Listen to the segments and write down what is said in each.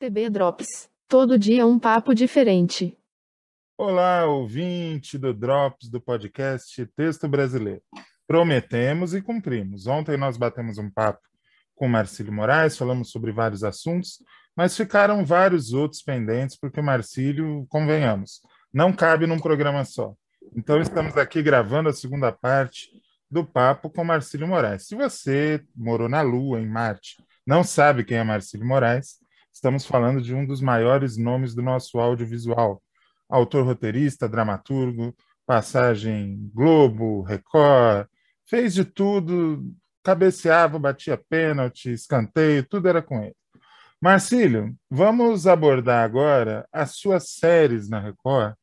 TB Drops. Todo dia um papo diferente. Olá, ouvinte do Drops do podcast Texto Brasileiro. Prometemos e cumprimos. Ontem nós batemos um papo com Marcílio Moraes, falamos sobre vários assuntos, mas ficaram vários outros pendentes, porque o Marcílio, convenhamos, não cabe num programa só. Então estamos aqui gravando a segunda parte do papo com Marcílio Moraes. Se você morou na Lua, em Marte, não sabe quem é Marcílio Moraes, Estamos falando de um dos maiores nomes do nosso audiovisual. Autor, roteirista, dramaturgo, passagem Globo, Record, fez de tudo, cabeceava, batia pênalti, escanteio, tudo era com ele. Marcílio, vamos abordar agora as suas séries na Record,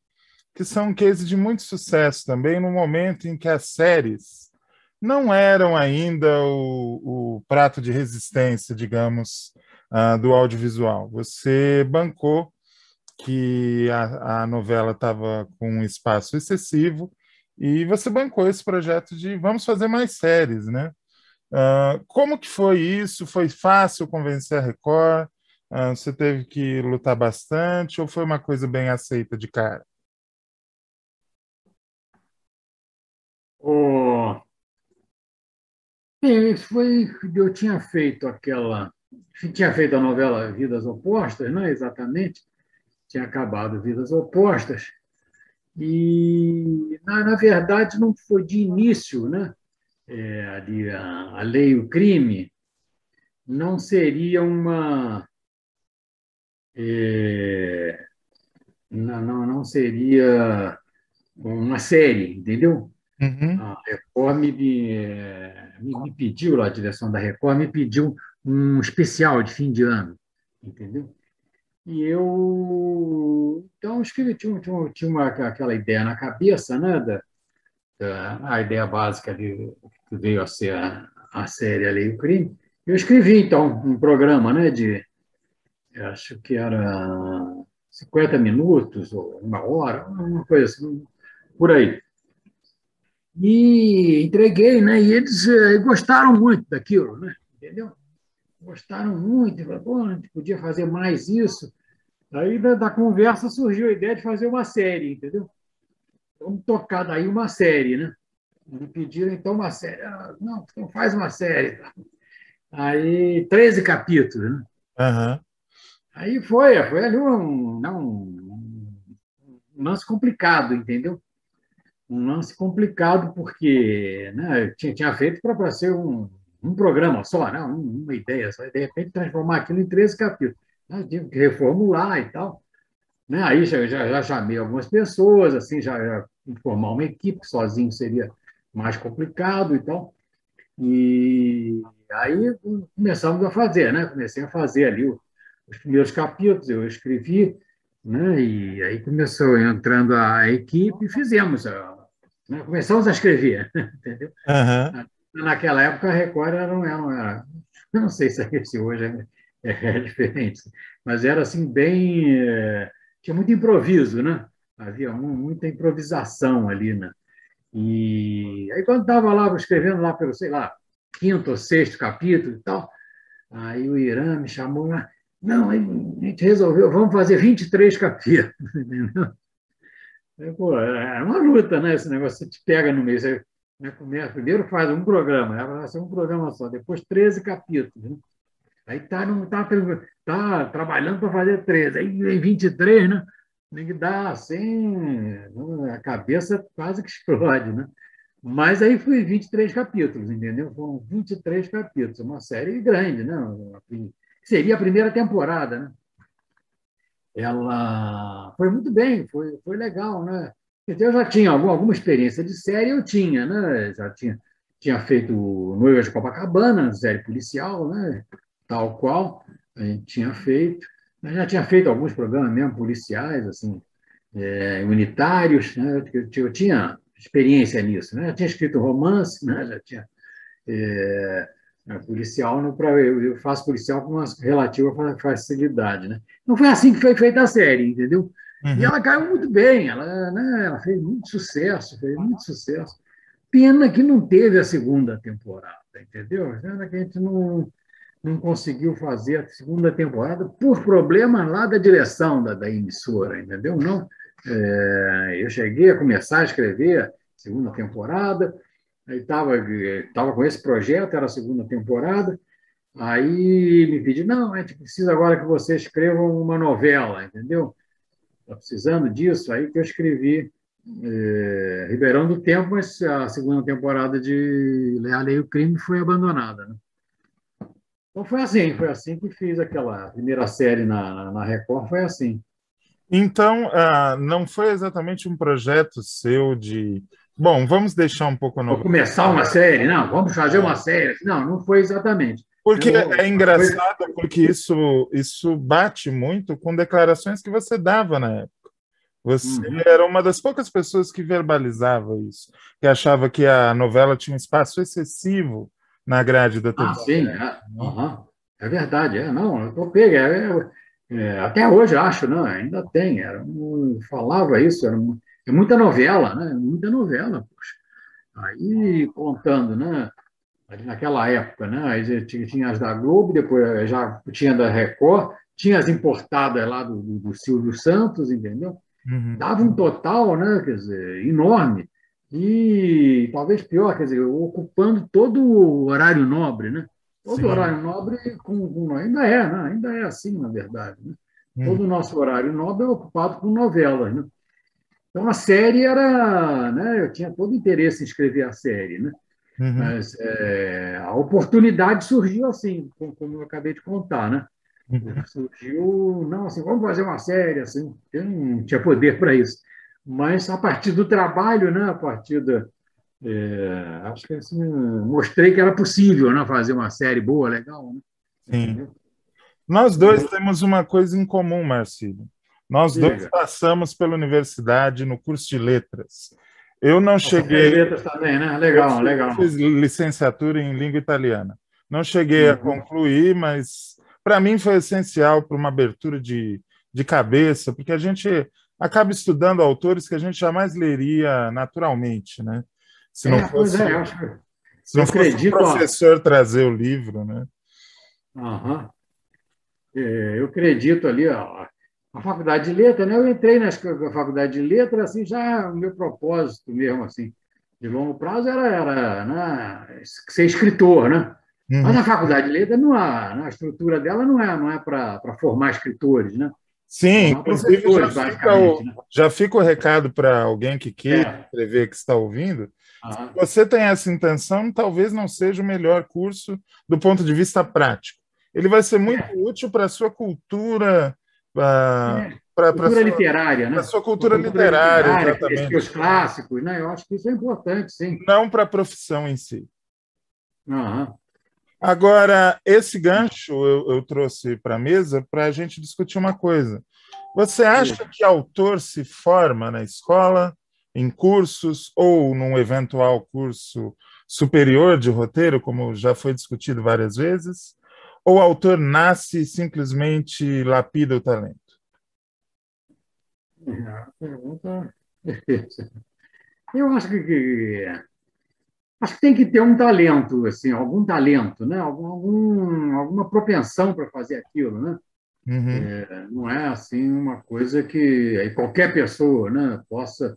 que são um case de muito sucesso também, no momento em que as séries não eram ainda o, o prato de resistência, digamos, uh, do audiovisual. Você bancou que a, a novela estava com um espaço excessivo e você bancou esse projeto de vamos fazer mais séries, né? Uh, como que foi isso? Foi fácil convencer a Record? Uh, você teve que lutar bastante ou foi uma coisa bem aceita de cara? Oh, bem, foi eu tinha feito aquela tinha feito a novela Vidas Opostas, não é exatamente, tinha acabado Vidas Opostas, e, na, na verdade, não foi de início, né? É, ali, a, a lei e o crime não seria uma. É, não, não, não seria uma série, entendeu? Uhum. A Record me, me, me, pediu, lá, a direção da Record me pediu um especial de fim de ano, entendeu? E eu então escrevi, tinha, tinha, tinha uma, aquela ideia na cabeça, né, da, da a ideia básica de, que veio a ser a, a série A Lei e o Crime. Eu escrevi então um programa, né, de acho que era 50 minutos ou uma hora, uma coisa assim, por aí. E entreguei, né? E eles eh, gostaram muito daquilo, né? Entendeu? Gostaram muito, falaram, a gente podia fazer mais isso. Aí da, da, conversa surgiu a ideia de fazer uma série, entendeu? Vamos tocar daí uma série, né? Me pediram então uma série. Ah, não, então faz uma série. Aí, 13 capítulos, né? Uhum. Aí foi, foi ali um, não, um lance complicado, entendeu? Um lance complicado porque né, tinha, tinha feito para ser um, um programa só, né? uma ideia só, de repente transformar aquilo em 13 capítulos. Nós tive que reformular e tal. Né? Aí já, já, já chamei algumas pessoas, assim, já, já formar uma equipe, sozinho seria mais complicado e tal. E aí começamos a fazer, né? Comecei a fazer ali os primeiros capítulos, eu escrevi, né? E aí começou entrando a equipe e fizemos, né? começamos a escrever, entendeu? Uhum naquela época a Record era, não era, eu não sei se hoje é, é, é, diferente, mas era assim bem, é, tinha muito improviso, né? Havia muita improvisação ali, né? E aí quando estava lá escrevendo lá pelo, sei lá, quinto ou sexto capítulo e tal, aí o Irã me chamou lá, não, aí a gente resolveu, vamos fazer 23 capítulos? Pô, é uma luta, né? Esse negócio, te pega no meio, você né, primeiro faz um programa, né, vai ser um programa só, depois 13 capítulos. Né? Aí está tá, tá trabalhando para fazer 13, aí em 23, né? Que dar assim, a cabeça quase que explode, né? Mas aí foi 23 capítulos, entendeu? Foram 23 capítulos, uma série grande, né? Seria a primeira temporada, né? Ela foi muito bem, foi, foi legal, né? Eu já tinha alguma, alguma experiência de série, eu tinha, né? Já tinha, tinha feito Noiva de Copacabana, série policial, né? Tal qual a gente tinha feito. Eu já tinha feito alguns programas mesmo policiais, assim, é, unitários, né? Eu, eu, tinha experiência nisso, né? Eu tinha escrito romance, né? Já tinha é, policial, no, pra, eu, eu faço policial com uma relativa facilidade, né? Não foi assim que foi feita a série, entendeu? Uhum. E ela caiu muito bem, ela, né, ela fez muito sucesso, fez muito sucesso. Pena que não teve a segunda temporada, entendeu? Pena que a gente não, não conseguiu fazer a segunda temporada por problema lá da direção da, da emissora, entendeu? Não, é, eu cheguei a começar a escrever a segunda temporada, estava tava com esse projeto, era a segunda temporada, aí me pedi, não, a gente precisa agora que você escreva uma novela, entendeu? Está precisando disso, aí que eu escrevi é, Ribeirão do Tempo, mas a segunda temporada de A Lei e o Crime foi abandonada. Né? Então foi assim, foi assim que fiz aquela primeira série na, na Record, foi assim. Então, ah, não foi exatamente um projeto seu de. Bom, vamos deixar um pouco no. Vou começar uma série, não, vamos fazer uma série. Não, não foi exatamente. Porque eu, é engraçado, foi... porque isso, isso bate muito com declarações que você dava na época. Você uhum. era uma das poucas pessoas que verbalizava isso, que achava que a novela tinha um espaço excessivo na grade da TV. Ah, sim, é, uhum. é verdade. É, não, eu tô pego. É, é, até hoje acho, não, ainda tem. Era um, falava isso, era uma, é muita novela, né? Muita novela, poxa. Aí contando, né? Ali naquela época, né? Aí tinha, as da Globo, depois já tinha da Record, tinha as importadas lá do, do, Silvio Santos, entendeu? Uhum. Dava um total, né, quer dizer, enorme. E talvez pior, quer dizer, ocupando todo o horário nobre, né? Todo Sim. horário nobre com, com, ainda é, né? ainda é assim, na verdade. Né? Uhum. Todo o nosso horário nobre é ocupado com novelas. Né? Então a série era, né? Eu tinha todo interesse em escrever a série, né? Uhum. Mas é, a oportunidade surgiu assim, como eu acabei de contar, né? Uhum. Surgiu, não, assim, vamos fazer uma série, assim, eu não tinha poder para isso. Mas a partir do trabalho, né, a partir da. É, acho que assim, mostrei que era possível né, fazer uma série boa, legal. Né? Sim. Nós dois temos uma coisa em comum, Marcílio. Nós dois passamos pela universidade no curso de letras. Eu não cheguei. Letras também, né? Legal, legal. Fiz licenciatura em língua italiana. Não cheguei uhum. a concluir, mas para mim foi essencial para uma abertura de, de cabeça, porque a gente acaba estudando autores que a gente jamais leria naturalmente, né? Se não é, fosse, é, se não fosse o professor ó. trazer o livro, né? Uhum. É, eu acredito ali, ó, a faculdade de letras, né? Eu entrei na faculdade de letras, assim, já o meu propósito mesmo, assim, de longo prazo era, era né, ser escritor, né? Uhum. Mas a faculdade de letras, não há, né, a estrutura dela não é, não é para formar escritores, né? Sim, inclusive já fica, o, né? já fica o recado para alguém que quer é. escrever, que está ouvindo. Se você tem essa intenção, talvez não seja o melhor curso do ponto de vista prático. Ele vai ser muito é. útil para a sua cultura. Pra, é. Pra, cultura sua, literária, né? Para a sua cultura, cultura literária, literária exatamente. Os clássicos, né? Eu acho que isso é importante, sim. Não para a profissão em si. Aham. Agora, esse gancho eu, eu trouxe para a mesa para a gente discutir uma coisa. Você acha que autor se forma na escola, em cursos ou num eventual curso superior de roteiro, como já foi discutido várias vezes? Ou o autor nasce e simplesmente lapida o talento? É, pergunta Eu acho que acho que tem que ter um talento, assim, algum talento, né? algum, algum alguma propensão para fazer aquilo, né? Uhum. É, não é assim uma coisa que qualquer pessoa, né, possa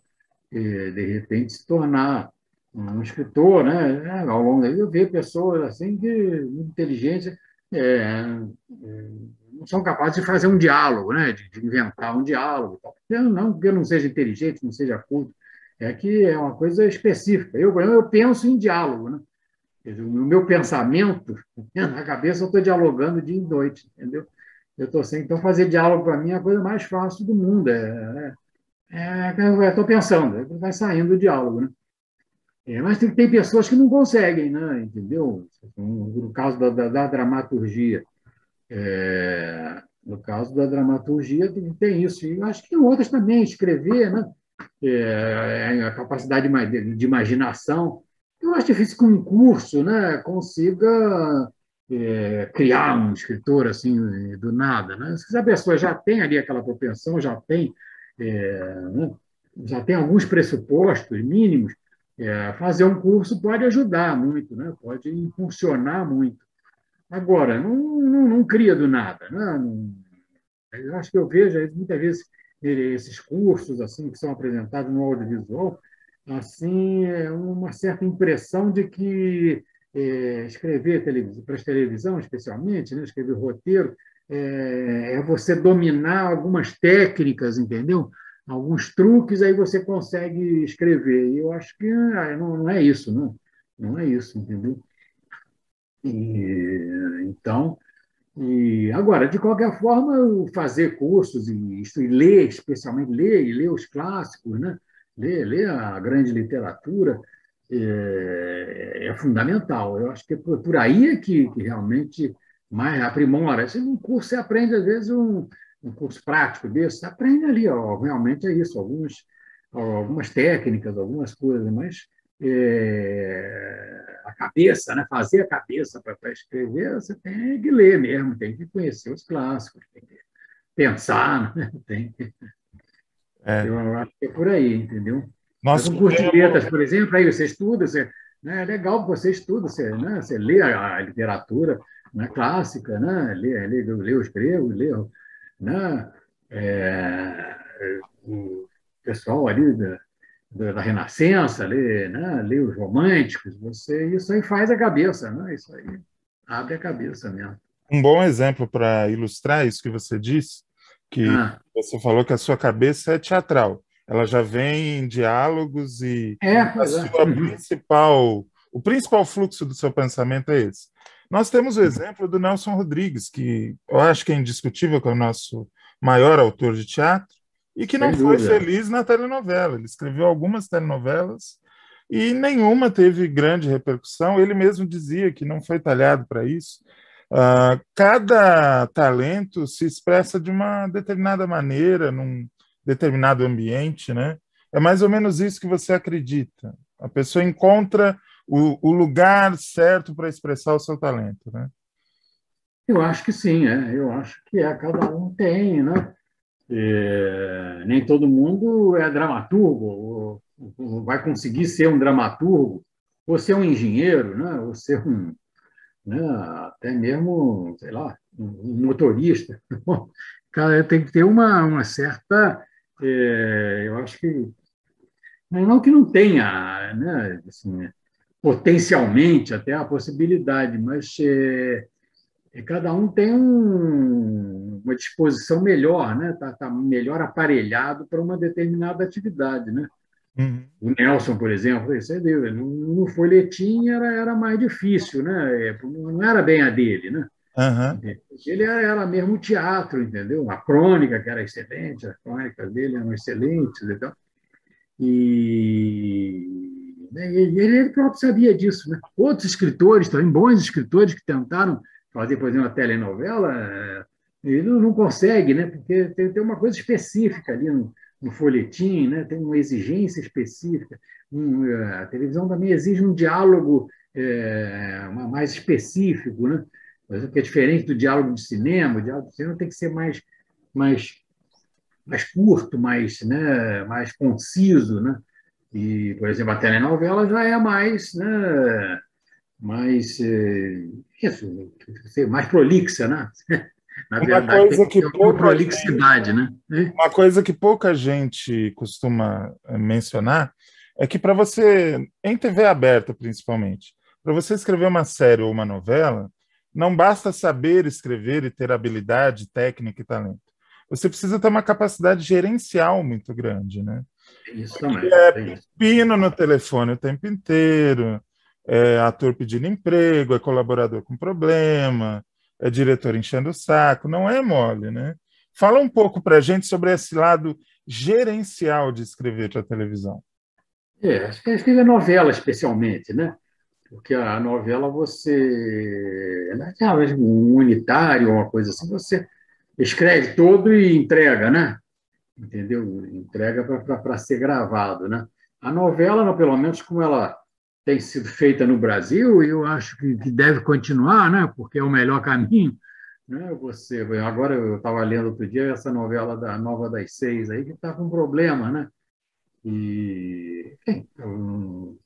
é, de repente se tornar um escritor, né? É, ao longo da vida eu vejo pessoas assim que muito inteligentes é, é, não são capazes de fazer um diálogo, né? De, de inventar um diálogo, não porque eu não seja inteligente, não seja culto, é que é uma coisa específica. Eu, eu penso em diálogo, né? o meu pensamento, na cabeça, eu estou dialogando dia e noite, entendeu? Eu estou sem. Então, fazer diálogo para mim é a coisa mais fácil do mundo. É, é, é estou pensando, vai saindo o diálogo, né? É, mas tem, tem pessoas que não conseguem, né? entendeu? No caso da, da, da dramaturgia. É, no caso da dramaturgia, tem, tem isso. E acho que outras também, escrever, né? É, é, a capacidade de, de, imaginação. Eu acho difícil que um curso né, consiga é, criar um escritor assim do nada. Né? Se a pessoa já tem ali aquela propensão, já tem, é, né, já tem alguns pressupostos mínimos, é, fazer um curso pode ajudar muito, né? pode impulsionar muito. Agora, não, não, não cria do nada. Né? Não, eu acho que eu vejo muitas vezes esses cursos assim que são apresentados no audiovisual, assim, é uma certa impressão de que é, escrever para televisão, especialmente, né, escrever roteiro, é, é, você dominar algumas técnicas, entendeu? Alguns truques, aí você consegue escrever. E eu acho que ah, não, não é isso, não. Não é isso, entendeu? E, então, e agora, de qualquer forma, fazer cursos e, e ler, especialmente ler e ler os clássicos, né? ler, ler a grande literatura é, é fundamental. Eu acho que é por, por aí é que, que, realmente mais aprimora. Se um curso você aprende, às vezes, um, um curso prático desse, você aprende ali, ó, realmente é isso, alguns, algumas técnicas, algumas coisas, mas é, a cabeça, né? fazer a cabeça para escrever, você tem que ler mesmo, tem que conhecer os clássicos, tem que pensar, né? tem que... É. Eu acho que é por aí, entendeu? Nossa, um curso de letras, por exemplo, aí você estuda, você, né, é legal que você estuda, você, né, você lê a, a literatura né, clássica, né, lê, lê, lê os gregos, lê né, é, o pessoal ali da, da, Renascença, lê, né, lê os românticos, você, isso aí faz a cabeça, né, isso aí abre a cabeça mesmo. Um bom exemplo para ilustrar isso que você disse, que ah. você falou que a sua cabeça é teatral ela já vem em diálogos e é, a sua é. principal, o principal fluxo do seu pensamento é esse. Nós temos o exemplo do Nelson Rodrigues, que eu acho que é indiscutível que é o nosso maior autor de teatro, e que não foi feliz na telenovela. Ele escreveu algumas telenovelas e nenhuma teve grande repercussão. Ele mesmo dizia que não foi talhado para isso. Uh, cada talento se expressa de uma determinada maneira, num, determinado ambiente, né? É mais ou menos isso que você acredita. A pessoa encontra o, o lugar certo para expressar o seu talento, né? Eu acho que sim, é. eu acho que é, cada um tem, né? É, nem todo mundo é dramaturgo, ou, ou vai conseguir ser um dramaturgo, ou ser um engenheiro, né? ou ser um, né? até mesmo, sei lá, um motorista. Cara, tem que ter uma, uma certa é, eu acho que não que não tenha, né, assim, potencialmente até a possibilidade, mas é, é, cada um tem um, uma disposição melhor, né? Tá, tá melhor aparelhado para uma determinada atividade, né? Uhum. O Nelson, por exemplo, você viu, no folhetim era, era mais difícil, né? É, não era bem a dele, né? Uhum. Ele era mesmo teatro, entendeu? A crônica, que era excelente, as crônicas dele eram excelentes e tal. E né, ele próprio sabia disso. Né? Outros escritores, também bons escritores que tentaram fazer, por exemplo, uma telenovela, eh, ele não consegue, né? porque tem, tem uma coisa específica ali no, no folhetim, né? tem uma exigência específica. Um, eh, a televisão também exige um diálogo é, mais específico, né? que é diferente do diálogo de cinema. O diálogo de cinema tem que ser mais, mais, mais curto, mais, né, mais conciso. Né? E, por exemplo, a telenovela já é mais, né, mais, é, isso, mais prolixa, né? Na uma verdade, coisa que pouca prolixidade, gente, né? Uma coisa que pouca gente costuma eh, mencionar é que para você, em TV aberta principalmente, para você escrever uma série ou uma novela, não basta saber escrever e ter habilidade, técnica e talento. Você precisa ter uma capacidade gerencial muito grande, né? Isso também. É pino no telefone o tempo inteiro, é ator pedindo emprego, é colaborador com problema, é diretor enchendo o saco, não é mole, né? Fala um pouco para a gente sobre esse lado gerencial de escrever para televisão. É, acho que escrever novela especialmente, né? porque a novela você é um unitário, uma coisa assim, você escreve todo e entrega, né? Entendeu? Entrega para ser gravado, né? A novela, pelo menos como ela tem sido feita no Brasil, eu acho que deve continuar, né? Porque é o melhor caminho. Né? Você, agora eu estava lendo outro dia essa novela da Nova das Seis aí que está com problema, né? E enfim,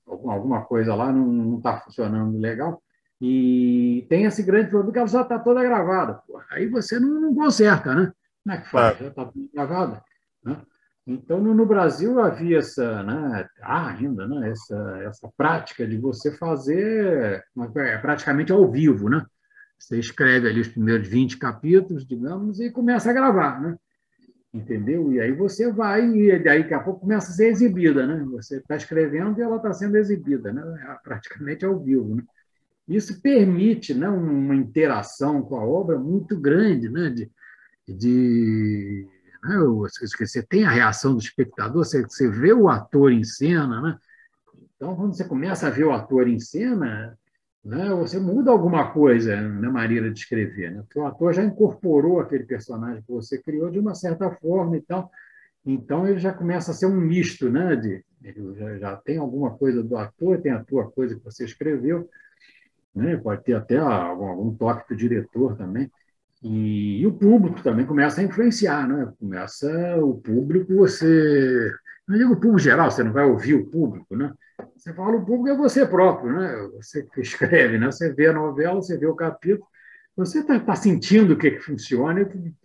alguma coisa lá não está funcionando legal. E tem esse grande problema que ela já está toda gravada. Aí você não, não conserta, né? Como é que faz? Já está gravada. Né? Então, no, Brasil havia essa, né, ah, ainda, né, essa, essa prática de você fazer é, praticamente ao vivo, né? Você escreve ali os primeiros 20 capítulos, digamos, e começa a gravar, né? Entendeu? E aí você vai, e daí daqui a pouco começa a ser exibida, né? Você está escrevendo e ela está sendo exibida, né? É praticamente ao vivo, né? Isso permite né, uma interação com a obra muito grande, né? De, de Você tem a reação do espectador, você, você vê o ator em cena, né? Então, quando você começa a ver o ator em cena, né, você muda alguma coisa na maneira de escrever, né? Porque o ator já incorporou aquele personagem que você criou de uma certa forma e. Então, ele já começa a ser um misto, né? De, já, já tem alguma coisa do ator, tem a tua coisa que você escreveu, né? Pode ter até algum, algum toque do diretor também. E, e, o público também começa a influenciar, né? Começa o público, você. Não digo o público geral, você não vai ouvir o público, né? Você fala o público é você próprio, né? Você que escreve, né? Você vê a novela, você vê o capítulo, você está tá sentindo o que, que funciona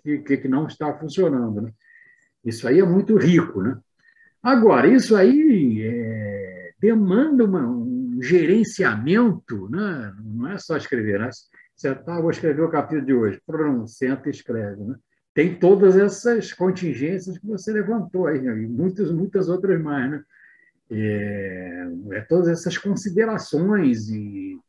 e o que, que não está funcionando, né? Isso aí é muito rico, né? Agora, isso aí é, demanda uma, um gerenciamento, né? não é só escrever, né? Tá, vou escrever o capítulo de hoje. Pronto, senta e escreve. Né? Tem todas essas contingências que você levantou aí, né? e muitas, muitas outras mais. Né? É, é todas essas considerações e,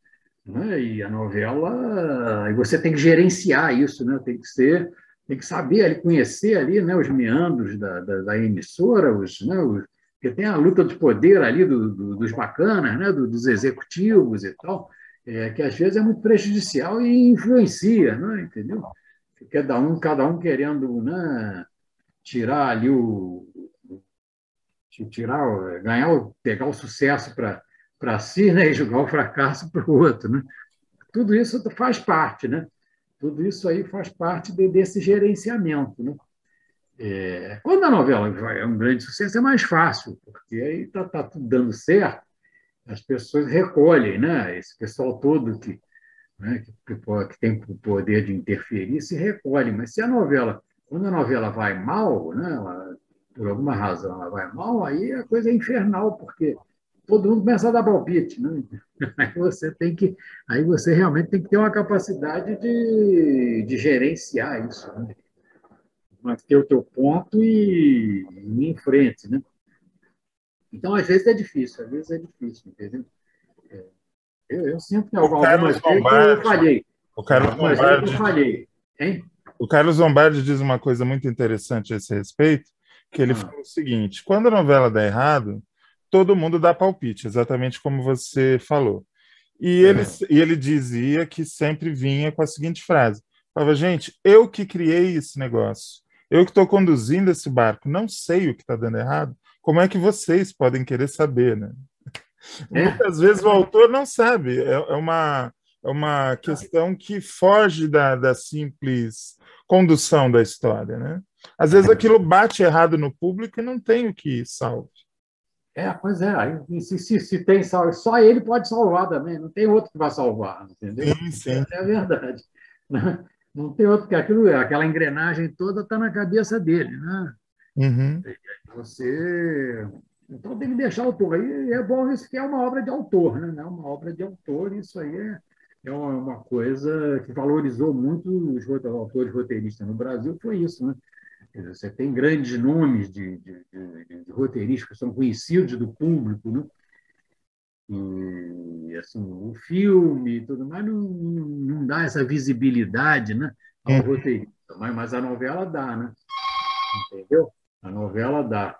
né? e a novela, e você tem que gerenciar isso, né? tem que ser, tem que saber ali, conhecer ali né? os meandros da, da, da emissora, os, né? os, porque tem a luta de poder ali do, do, dos bacanas, né? Do, dos executivos e tal é, que às vezes é muito prejudicial e influencia, né? entendeu? Cada um, cada um querendo né, tirar ali o. tirar, ganhar, pegar o sucesso para si né, e jogar o fracasso para o outro. Né? Tudo isso faz parte, né? Tudo isso aí faz parte de, desse gerenciamento. Né? É, quando a novela é um grande sucesso, é mais fácil, porque aí está tá tudo dando certo as pessoas recolhem, né? Esse pessoal todo que, né, que, que tem o poder de interferir se recolhe. Mas se a novela, quando a novela vai mal, né, ela, por alguma razão ela vai mal, aí a coisa é infernal, porque todo mundo começa a dar palpite, né? Aí você tem que, aí você realmente tem que ter uma capacidade de, de gerenciar isso, né? manter o teu ponto e, ir em frente, né? Então, às vezes é difícil, às vezes é difícil, entendeu? É, eu, eu sinto que algumas vezes eu falhei. O Carlos Lombardi, eu falhei. Hein? O Carlos Lombardi diz uma coisa muito interessante a esse respeito, que ele ah. fala o seguinte, quando a novela dá errado, todo mundo dá palpite, exatamente como você falou. E ele, é. e ele dizia que sempre vinha com a seguinte frase: falava, gente, eu que criei esse negócio, eu que estou conduzindo esse barco, não sei o que está dando errado, como é que vocês podem querer saber, né? É. Muitas vezes o autor não sabe, é, é, uma, é uma questão que foge da, da simples condução da história, né? Às vezes é. aquilo bate errado no público e não tem o que salve. É, pois é, se, se, se tem salve, só ele pode salvar também, não tem outro que vai salvar, entendeu? Sim, sim. É a verdade. Não tem outro, que aquilo, aquela engrenagem toda está na cabeça dele, né? Uhum. Você. Então tem que deixar o autor. E é bom isso que é uma obra de autor, né? É uma obra de autor, isso aí é, é uma coisa que valorizou muito os autores roteiristas no Brasil, foi isso, né? Você tem grandes nomes de, de, de, de roteiristas que são conhecidos do público, né? E, assim, o filme e tudo mais não, não dá essa visibilidade né, ao uhum. roteirista, mas, mas a novela dá, né? Entendeu? A novela dá.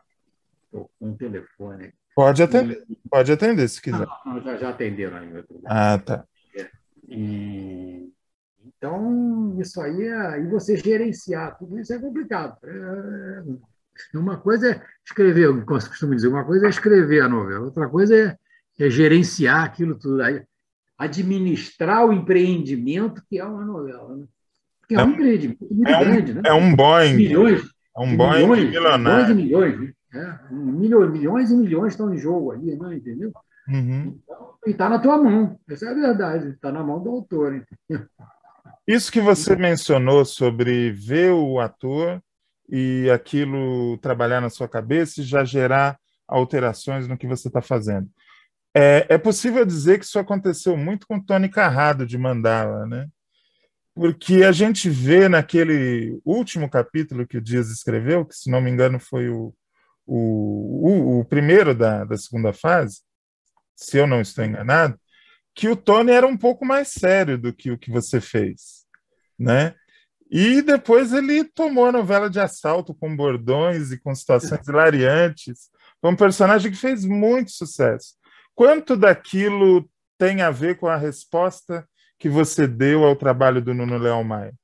Estou com um telefone. Pode atender, e... pode atender se quiser. Não, não, já, já atenderam aí. Ah, tá. É. E, então, isso aí, é, aí você gerenciar tudo isso é complicado. É, uma coisa é escrever, como costumo dizer, uma coisa é escrever a novela, outra coisa é, é gerenciar aquilo tudo. Aí, administrar o empreendimento que é uma novela. Né? Porque é, é um empreendimento muito é grande, um, né? É um Boeing. Milhões, é um Boeing milhões, milionário. Milhões e milhões. Né? Milhões, milhões e milhões estão em jogo ali, né? entendeu? Uhum. Então, e está na tua mão, essa é a verdade, está na mão do autor. Entendeu? Isso que você mencionou sobre ver o ator e aquilo trabalhar na sua cabeça e já gerar alterações no que você está fazendo. É, é, possível dizer que isso aconteceu muito com Tony Carrado de Mandala, né? Porque a gente vê naquele último capítulo que o Dias escreveu, que se não me engano foi o, o, o, o primeiro da, da segunda fase, se eu não estou enganado, que o Tony era um pouco mais sério do que o que você fez, né? E depois ele tomou a novela de assalto com bordões e com situações hilariantes. Foi um personagem que fez muito sucesso. Quanto daquilo tem a ver com a resposta que você deu ao trabalho do Nuno Leão Maia?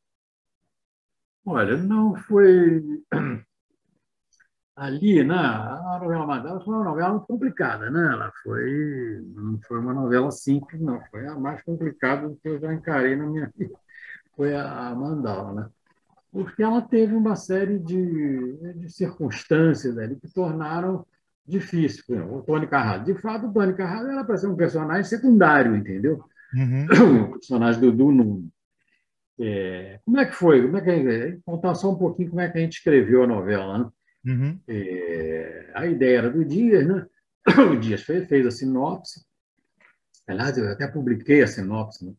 Olha, não foi ali, né? A novela Mandala foi uma novela complicada, né? Ela foi não foi uma novela simples, não. Foi a mais complicada que eu já encarei na minha vida. Foi a Mandala, né? Porque ela teve uma série de, de circunstâncias ali que tornaram difícil. O Tony Carrado. De fato, o Tony Carrado era para ser um personagem secundário, entendeu? Uhum. O personagem do, do Nuno. É, como é que foi? Como é que, contar só um pouquinho como é que a gente escreveu a novela, né? Uhum. É, a ideia era do Dias, né? O Dias fez, fez a sinopse. Aliás, eu até publiquei a sinopse, né?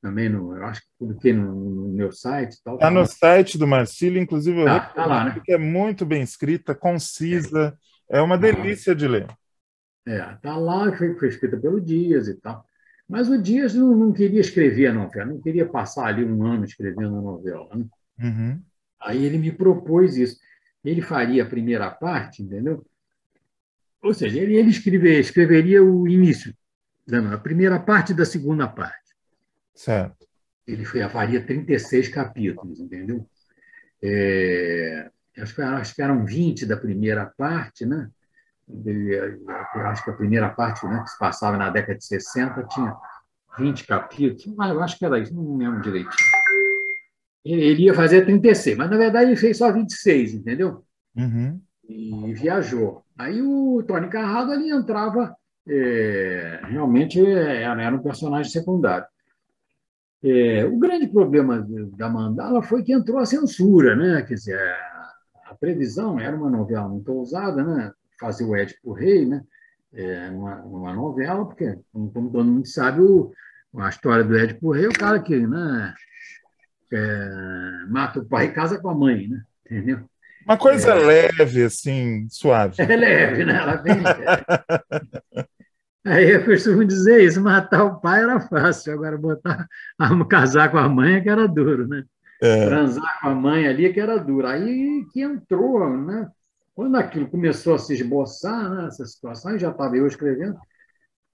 também no, eu acho que publiquei no, no meu site. Está tá no site do Marcílio, inclusive, tá, tá lá, né? que é muito bem escrita, concisa, é, é uma delícia de ler. É, tá lá, foi, foi escrita pelo Dias e tal. Mas o Dias não, não queria escrever a novela, não queria passar ali um ano escrevendo a novela. Né? Uhum. Aí ele me propôs isso ele faria a primeira parte, entendeu? Ou seja, ele, ele escrever, escreveria o início, a primeira parte da segunda parte. Certo. Ele faria 36 capítulos, entendeu? É, acho, que, acho que eram 20 da primeira parte, né? Acho que a primeira parte, né, que se passava na década de 60, tinha 20 capítulos, eu acho que era isso, não lembro direitinho ele ia fazer 36, mas na verdade ele fez só 26, entendeu? Uhum. E viajou. Aí o Tony Carrado ali entrava, é, realmente é, era, era, um personagem secundário. É, o grande problema da Mandala foi que entrou a censura, né? Quer dizer, a previsão era uma novela muito ousada, né? Fazer o Édipo Rei, né? É, numa, numa novela, porque, como, como todo mundo sabe, o, a história do Édipo Rei, o cara que né, é, mata o pai e casa com a mãe, né? Entendeu? Uma coisa é, leve, assim, suave. É leve, né? Ela vem Aí eu costumo dizer isso, matar o pai era fácil, agora botar, casar com a mãe é que era duro, né? É. Transar com a mãe ali é que era duro. Aí que entrou, né? Quando aquilo começou a se esboçar, né, essa situação, já estava eu escrevendo,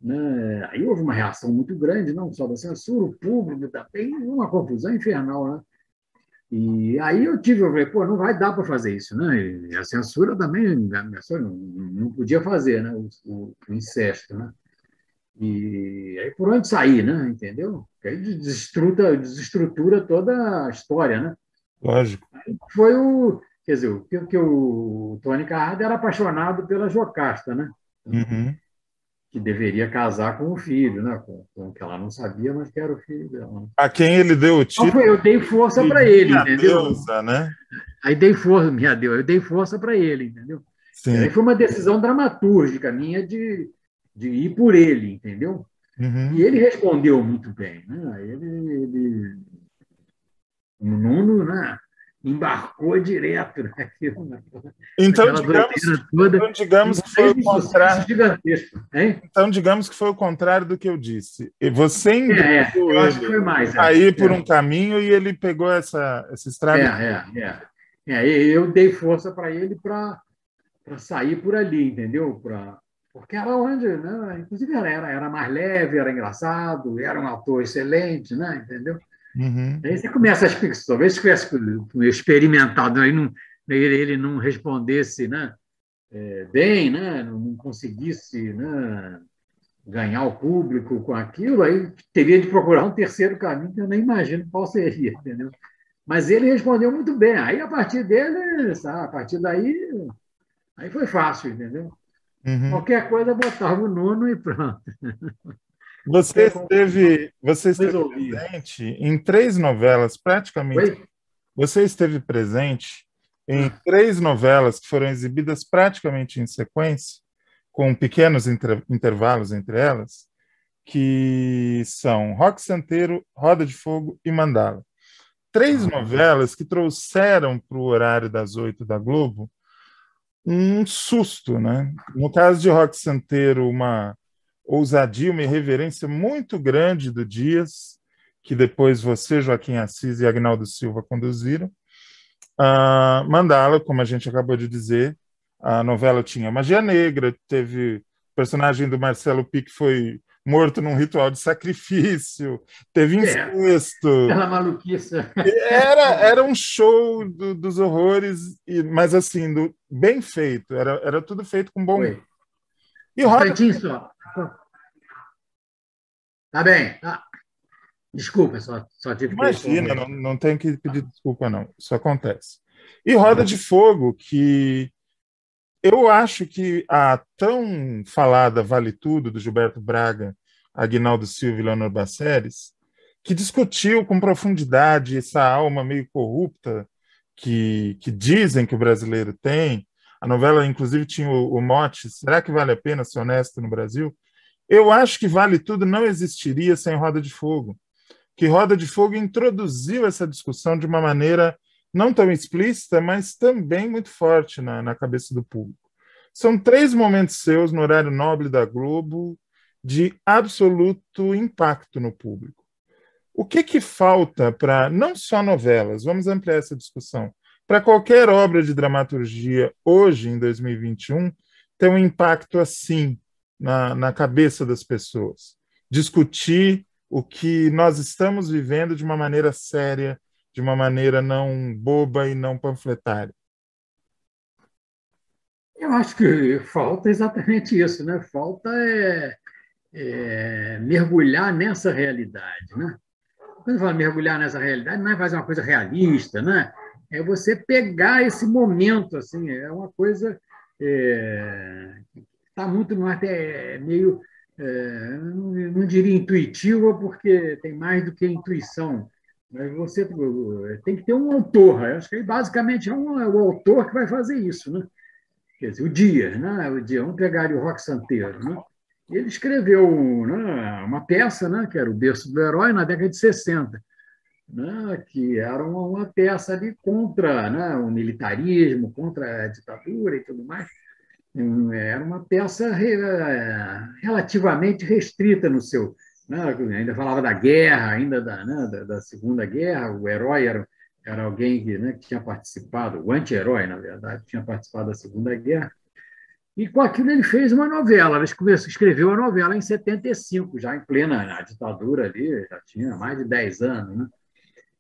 né? Aí houve uma reação muito grande, não só da censura, o público também, uma confusão infernal. Né? E aí eu tive, eu falei, pô, não vai dar para fazer isso. Né? E a censura também não, podia fazer né? o, o, o incesto. Né? E aí por onde sair, né? entendeu? Aí desestrutura, desestrutura toda a história. Né? Lógico. Aí foi o. Quer dizer, o que o Tony Carrado era apaixonado pela Jocasta, né? Uhum que deveria casar com o filho, né? com, com que ela não sabia, mas que era o filho dela. A quem ele deu o título? eu dei força para ele, minha entendeu? Deusa, né? Aí dei força, minha Deus, eu dei força para ele, entendeu? Sim. Aí foi uma decisão dramatúrgica minha de, de ir por ele, entendeu? Uhum. E ele respondeu muito bem, né? Ele, ele o Nuno, né? Embarcou direto naquilo. Né? Então, digamos, toda, então, digamos que foi o contrário. Então, digamos que foi o contrário do que eu disse. E você é, é, foi mais. Aí é, por um caminho e ele pegou essa, essa estrada. É, é, é. é eu dei força para ele para sair por ali, entendeu? Pra, porque era onde, né? inclusive era, era mais leve, era engraçado, era um ator excelente, né? entendeu? Uhum. Aí você começa a explicar, talvez tivesse experimentado, aí não, ele, ele não respondesse né, é, bem, né, não conseguisse né, ganhar o público com aquilo, aí teria de procurar um terceiro caminho que eu nem imagino qual seria, entendeu? Mas ele respondeu muito bem. Aí, a partir dele, sabe, a partir daí, aí foi fácil, entendeu? Uhum. Qualquer coisa botava o nono e pronto. Você esteve, você esteve presente em três novelas, praticamente. Oi? Você esteve presente em três novelas que foram exibidas praticamente em sequência, com pequenos inter, intervalos entre elas, que são Rock Santeiro, Roda de Fogo e Mandala. Três ah. novelas que trouxeram para o horário das oito da Globo um susto, né? No caso de Rock Santeiro, uma ousadia, uma irreverência muito grande do Dias, que depois você, Joaquim Assis e Agnaldo Silva conduziram. Uh, Mandala, como a gente acabou de dizer, a novela tinha magia negra, teve o personagem do Marcelo Pique foi morto num ritual de sacrifício, teve é. incesto. É, aquela maluquice. Era, era um show do, dos horrores, mas assim, do, bem feito, era, era tudo feito com bom. Oi. E roda... só. Tá bem. Tá. Desculpa, só, só tive Imagina, que... não, não tem que pedir desculpa, não. Isso acontece. E Roda de Fogo, que eu acho que a tão falada Vale Tudo, do Gilberto Braga, Aguinaldo Silva e Leonor Baceres, que discutiu com profundidade essa alma meio corrupta que, que dizem que o brasileiro tem. A novela, inclusive, tinha o, o mote: será que vale a pena ser honesto no Brasil? Eu acho que Vale Tudo não existiria sem Roda de Fogo. Que Roda de Fogo introduziu essa discussão de uma maneira não tão explícita, mas também muito forte na, na cabeça do público. São três momentos seus no horário nobre da Globo de absoluto impacto no público. O que, que falta para, não só novelas, vamos ampliar essa discussão, para qualquer obra de dramaturgia hoje, em 2021, ter um impacto assim na, na cabeça das pessoas? Discutir o que nós estamos vivendo de uma maneira séria, de uma maneira não boba e não panfletária? Eu acho que falta exatamente isso, né? Falta é, é mergulhar nessa realidade, né? Quando fala mergulhar nessa realidade, não é fazer uma coisa realista, né? É você pegar esse momento, assim, é uma coisa é, está muito no até meio é, não diria intuitiva porque tem mais do que intuição mas você tem que ter um autor. Eu acho que basicamente é, um, é o autor que vai fazer isso, né? Quer dizer, o Dias, né? O Dias, vamos pegar o Rock Santeiro, né? Ele escreveu né, uma peça, né, que era o Berço do Herói, na década de 60, né, que era uma, uma peça ali contra né, o militarismo, contra a ditadura e tudo mais. Era uma peça relativamente restrita no seu, né? ainda falava da guerra, ainda da, né? da, da, Segunda Guerra, o herói era, era alguém que, né? que tinha participado, o anti-herói, na verdade, tinha participado da Segunda Guerra. E com aquilo ele fez uma novela, ele escreveu a novela em 75, já em plena ditadura ali, já tinha mais de 10 anos. Né?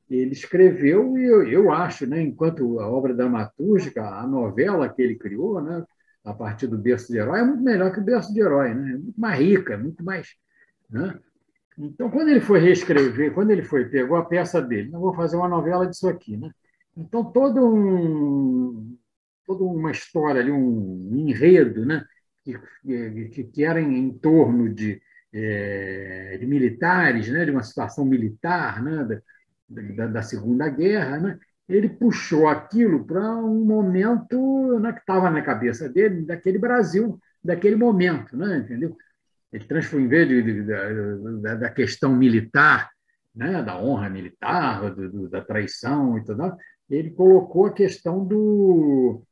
Ele escreveu, e eu, eu acho, né, enquanto a obra dramatúrgica, a novela que ele criou, né, a partir do berço de herói, é muito melhor que o berço de herói, né? é muito mais rica, muito mais. Né? Então, quando ele foi reescrever, quando ele foi, pegou a peça dele, não vou fazer uma novela disso aqui, né? Então, todo um, toda uma história ali, um enredo, né? Que, que, que era em, em torno de, é, de, militares, né? De uma situação militar, né? Da, da, da Segunda Guerra, né? Ele puxou aquilo para um momento né, que estava na cabeça dele, daquele Brasil, daquele momento, né? Entendeu? ele transformou, em vez de, de, da, da, questão militar, né, da honra militar, do, do, da traição e tudo, ele colocou a questão do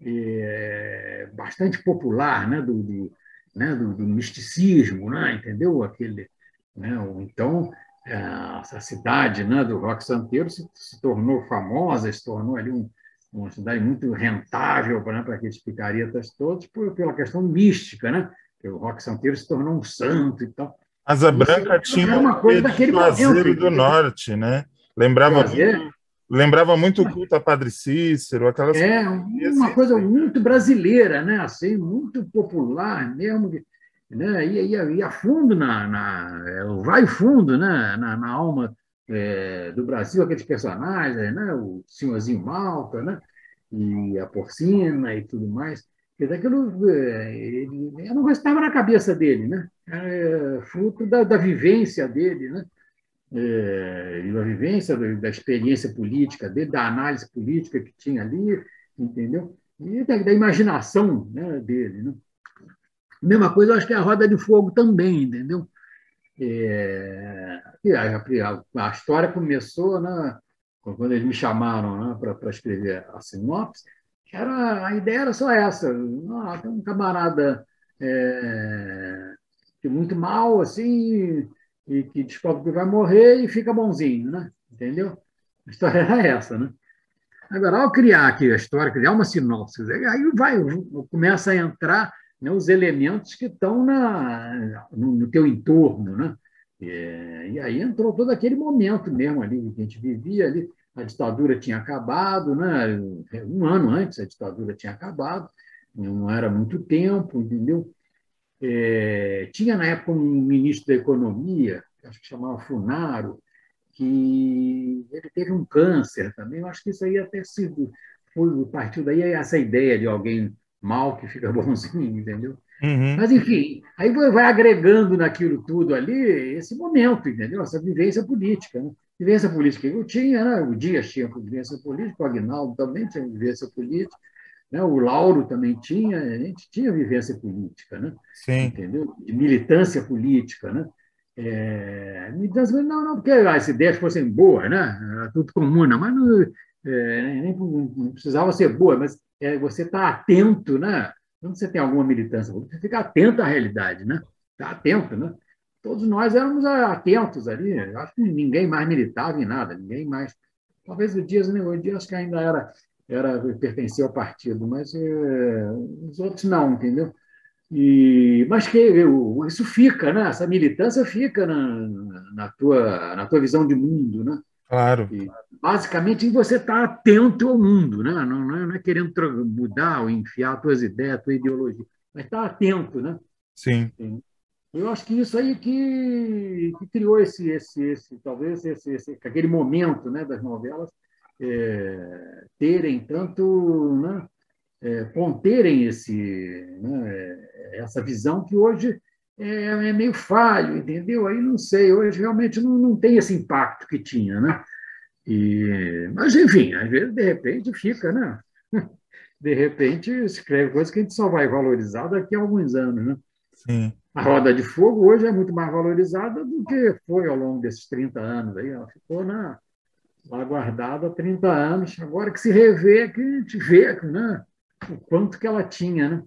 é, bastante popular, né, do, do, né, do, do misticismo, né, entendeu? Aquele, né, então é, essa cidade né, do Rock Santeiro se, se tornou famosa, se tornou ali um, uma cidade muito rentável né, para aqueles picaretas todos por, pela questão mística, né? que o Rock Santeiro se tornou um santo e tal. Asa Branca tinha uma coisa daquele Juazeiro do Norte, né? Lembrava muito, lembrava muito o culto a Padre Cícero, aquelas É, uma coisa muito brasileira, né? Assim, muito popular mesmo, né? Ia, ia, ia fundo na, na é, vai fundo, né? Na, na alma é, do Brasil, aqueles personagens, né? O senhorzinho Malta, né? E a porcina e tudo mais. Porque daquilo, é, ele, eu não estava na cabeça dele, né? É fruto da, da vivência dele, né? É, da vivência, da experiência política dele, da análise política que tinha ali, entendeu? E da, da imaginação né, dele, né? Mesma coisa, eu acho que a Roda de Fogo também, entendeu? É, a, a, história começou né, quando eles me chamaram né, para escrever a sinopse, era, a ideia era só essa. Ah, tem um camarada é, que muito mal, assim, e que descobre que vai morrer e fica bonzinho, né? Entendeu? A história era essa, né? Agora, ao criar aqui a história, criar uma sinopse, aí vai, começa a entrar né, os elementos que estão na, no, no teu entorno, né? É, e aí entrou todo aquele momento mesmo ali que a gente vivia ali a ditadura tinha acabado, né? um ano antes a ditadura tinha acabado, não era muito tempo, entendeu? É, tinha na época um ministro da Economia, acho que chamava Funaro, que ele teve um câncer também. Eu acho que isso aí até sido, foi partiu daí essa ideia de alguém mal que fica bonzinho, entendeu? Uhum. Mas, enfim, aí vai agregando naquilo tudo ali esse momento, entendeu? Essa vivência política. Né? Vivência política eu tinha, né? o Dias tinha vivência política, o Agnaldo também tinha vivência política, né? o Lauro também tinha, a gente tinha vivência política, né? Sim. entendeu? De militância política. Né? É, militância, não, não, porque as ideias fossem boas, né? era tudo comum, não, mas não, é, nem, não precisava ser boa, mas é, você está atento, né? quando você tem alguma militância você fica atento à realidade, né? Está atento, né? todos nós éramos atentos ali. Acho que ninguém mais militava em nada, ninguém mais. Talvez o Dias, né? o Dias que ainda era, era pertencia ao partido, mas é, os outros não, entendeu? E, mas que isso fica, né? Essa militância fica na, na, tua, na tua visão de mundo, né? Claro. E, basicamente, você está atento ao mundo, né? Não, não, é, é querendo mudar ou enfiar as tuas ideias, a tua ideologia, mas está atento, né? Sim. Eu acho que isso aí que, que criou esse, esse, esse talvez esse, esse, aquele momento né, das novelas é, terem tanto, né, é, conterem esse, né, essa visão que hoje é, é, meio falho, entendeu? Aí não sei, hoje realmente não, não tem esse impacto que tinha, né? E, mas, enfim, às vezes, de repente, fica, né? De repente, escreve coisa que a gente só vai valorizar daqui a alguns anos, né? Sim. A roda de fogo hoje é muito mais valorizada do que foi ao longo desses 30 anos. Aí ela ficou na, lá guardada há 30 anos. Agora que se revê, que a gente vê né, o quanto que ela tinha. Né?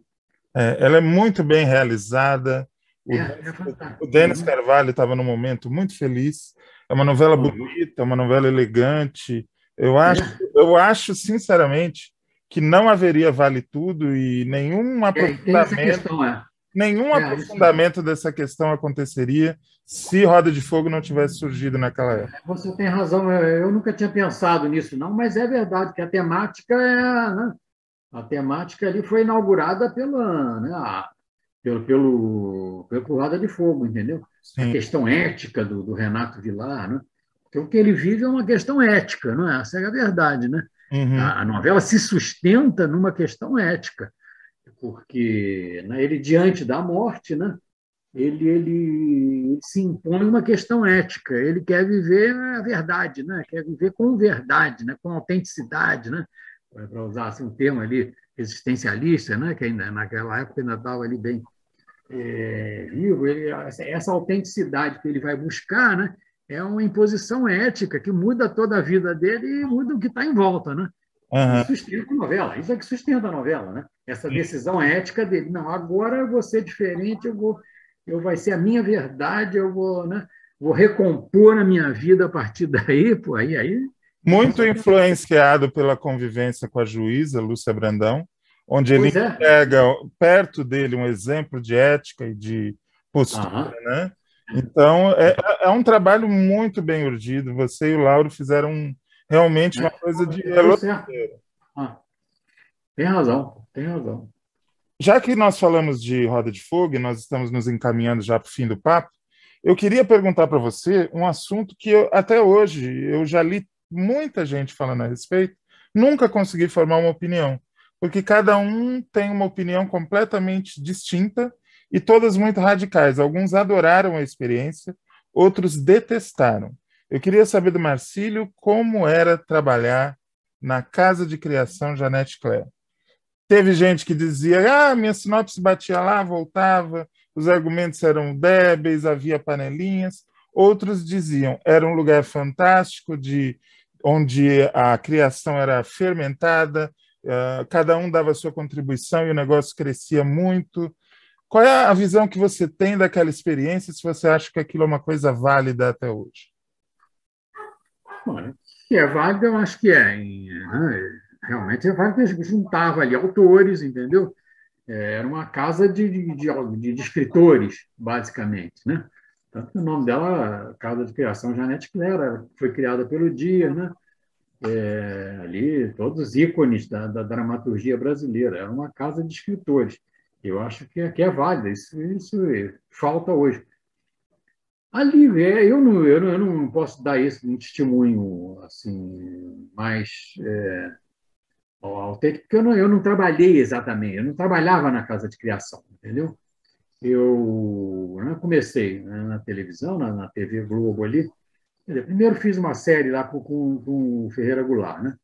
É, ela é muito bem realizada. O, é, é o Denis Carvalho estava num momento muito feliz. É uma novela uhum. bonita, uma novela elegante. Eu acho, é. eu acho sinceramente, que não haveria vale tudo e nenhum aprofundamento. É, tem essa questão, é Nenhum é, aprofundamento dessa questão aconteceria se Roda de Fogo não tivesse surgido naquela época. Você tem razão, eu nunca tinha pensado nisso, não, mas é verdade que a temática é. Né? A temática ali foi inaugurada pela, né, pelo, pelo, pelo Roda de Fogo, entendeu? Sim. A questão ética do, do, Renato Vilar, né? Porque o que ele vive é uma questão ética, não é? Essa é a verdade, né? Uhum. A, a novela se sustenta numa questão ética porque né, ele, diante da morte, né, ele, ele, ele, se impõe uma questão ética. Ele quer viver a verdade, né? quer viver com verdade, né? com autenticidade, né? para usar assim, um termo ali existencialista, né? que ainda naquela época ainda estava ali bem é, vivo. Ele, essa, autenticidade que ele vai buscar né? é uma imposição ética que muda toda a vida dele e muda o que está em volta. Né? Uhum. Sustenta a novela, isso é que sustenta a novela, né? Essa decisão ética dele. Não, agora eu vou ser diferente, eu vou, eu vai ser a minha verdade, eu vou, né? Vou recompor a minha vida a partir daí, pô, aí, aí. Muito influenciado pela convivência com a juíza Lúcia Brandão, onde ele é. pega perto dele um exemplo de ética e de postura, uhum. né? Então, é, é um trabalho muito bem urdido. Você e o Lauro fizeram realmente uma coisa de ah, Tem razão, tem razão. Já que nós falamos de roda de fogo e nós estamos nos encaminhando já para o fim do papo, eu queria perguntar para você um assunto que eu, até hoje eu já li muita gente falando a respeito, nunca consegui formar uma opinião. Porque cada um tem uma opinião completamente distinta e todas muito radicais. Alguns adoraram a experiência, outros detestaram. Eu queria saber do Marcílio como era trabalhar na casa de criação Janete Claire. Teve gente que dizia: ah, minha sinopse batia lá, voltava, os argumentos eram débeis, havia panelinhas. Outros diziam: era um lugar fantástico, de onde a criação era fermentada, uh, cada um dava sua contribuição e o negócio crescia muito. Qual é a visão que você tem daquela experiência, se você acha que aquilo é uma coisa válida até hoje? Que é válido, eu acho que é. Né? Realmente é válido que juntava ali autores, entendeu? É, era uma casa de, de, de, de escritores, basicamente, né? Tanto que o nome dela, Casa de Criação Janete Clara, foi criada pelo Dia, né? É, ali, todos os ícones da, da, dramaturgia brasileira. Era uma casa de escritores. Eu acho que, é, que é válida, isso, isso falta hoje. Ali, é, eu não, eu, não, eu não posso dar esse um testemunho assim mais é, autêntico, porque eu não, eu não trabalhei exatamente, eu não trabalhava na casa de criação, entendeu? Eu né, comecei né, na televisão, na, na, TV Globo ali. Primeiro fiz uma série lá com, com, com o Ferreira Goulart, né,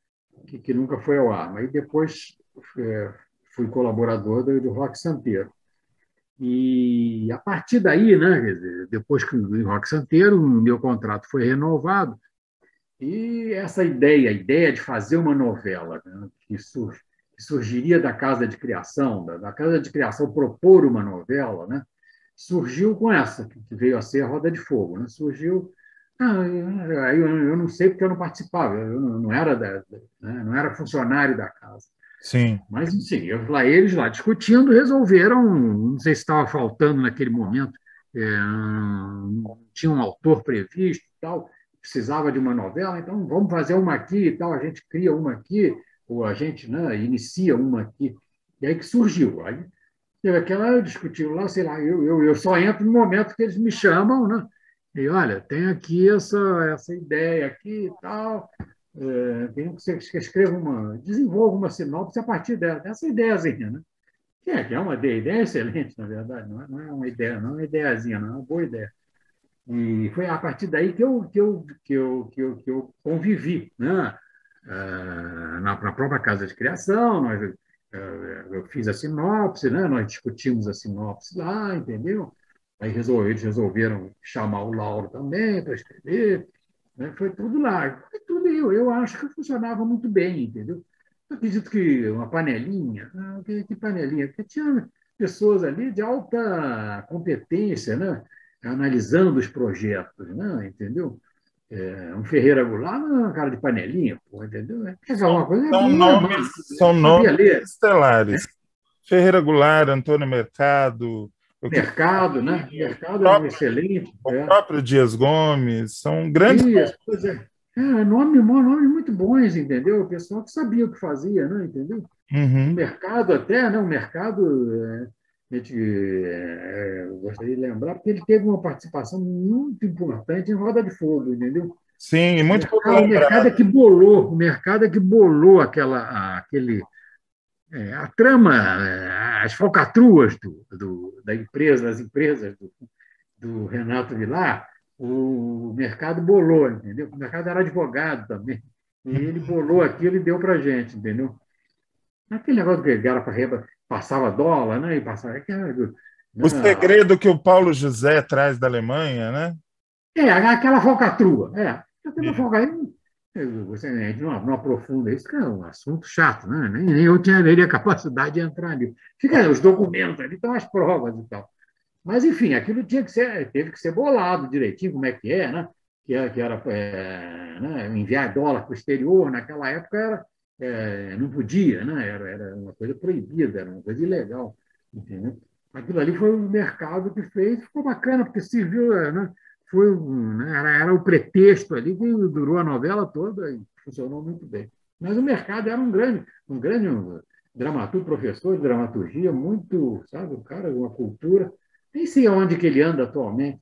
que, que, nunca foi ao ar, mas depois é, fui colaborador do, do Rock Santeiro. E a partir daí, né, dizer, depois que o Rock Santeiro, o meu contrato foi renovado, e essa ideia, a ideia de fazer uma novela né, que surge que surgiria da casa de criação, da, da, casa de criação propor uma novela, né? surgiu com essa, que veio a ser a Roda de Fogo. Né? Surgiu. Ah, eu, eu, não sei porque eu não participava, eu não, era, da, né? não era funcionário da casa. Sim. Mas, sim, eu, lá, eles lá discutindo resolveram, não sei se estava faltando naquele momento, é, não tinha um autor previsto tal, precisava de uma novela, então vamos fazer uma aqui e tal, a gente cria uma aqui, ou a gente né, inicia uma aqui, e aí que surgiu. Aí teve aquela, discutiu lá, sei lá, eu, eu, eu só entro no momento que eles me chamam, né? E olha, tem aqui essa, essa ideia aqui e tal, é, tem que você escreva uma, desenvolva uma sinopse a partir dessa, dessa ideiazinha, né? Que é, que é uma ideia, excelente, na verdade, não é, não é uma ideia, não é uma ideiazinha, não é uma boa ideia. E foi a partir daí que eu, que eu, que eu, que eu, que eu convivi, né? Ah, na, própria casa de criação, nós, eh, eu fiz a sinopse, né? nós discutimos a sinopse lá, entendeu? Aí resolveram, eles resolveram chamar o Lauro também para escrever, né? foi tudo lá. Foi tudo eu, eu acho que funcionava muito bem, entendeu? Eu acredito que uma panelinha, ah, que, que panelinha? Porque tinha pessoas ali de alta competência, né? analisando os projetos, né? entendeu? É, um Ferreira Goulart não é uma cara de panelinha, pô, entendeu? É, uma coisa são boa, nomes, mano, são nomes estelares. É. Ferreira Goulart, Antônio Mercado. Mercado, né? Mercado próprio, é excelente. O é. próprio Dias Gomes, são grandes. Pois é. É, nome, nomes muito bons, entendeu? O pessoal que sabia o que fazia, né? entendeu? Uhum. O mercado até, né? O mercado é, a gente é, gostaria de lembrar, porque ele teve uma participação muito importante em Roda de Fogo, entendeu? Sim, muito o mercado, o mercado é que bolou, o mercado é que bolou aquela, aquele, é, a trama, é, as falcatruas do, do, da empresa, das empresas do, do Renato Vilar, o mercado bolou, entendeu? O mercado era advogado também. E ele bolou aquilo e deu para a gente, entendeu? Aquele negócio que era para passava dólar, né? E passava. O segredo que o Paulo José traz da Alemanha, né? É, aquela falcatrua. É, aquela falcatrua. Você não, não aprofunda isso, que é um assunto chato, né? Nem, nem eu tinha a capacidade de entrar ali. Fica os documentos ali, estão as provas e tal. Mas, enfim, aquilo tinha que ser, teve que ser bolado direitinho, como é que é, né? Que era, que era é, né? enviar dólar para o exterior, naquela época era, é, não podia, né? era, era uma coisa proibida, era uma coisa ilegal. Entendeu? Aquilo ali foi o mercado que fez, ficou bacana, porque serviu, né? Foi, né? Era, era o pretexto ali que durou a novela toda e funcionou muito bem. Mas o mercado era um grande, um grande dramaturgo, professor de dramaturgia, muito, sabe, o cara, uma cultura. Nem sei aonde que ele anda atualmente,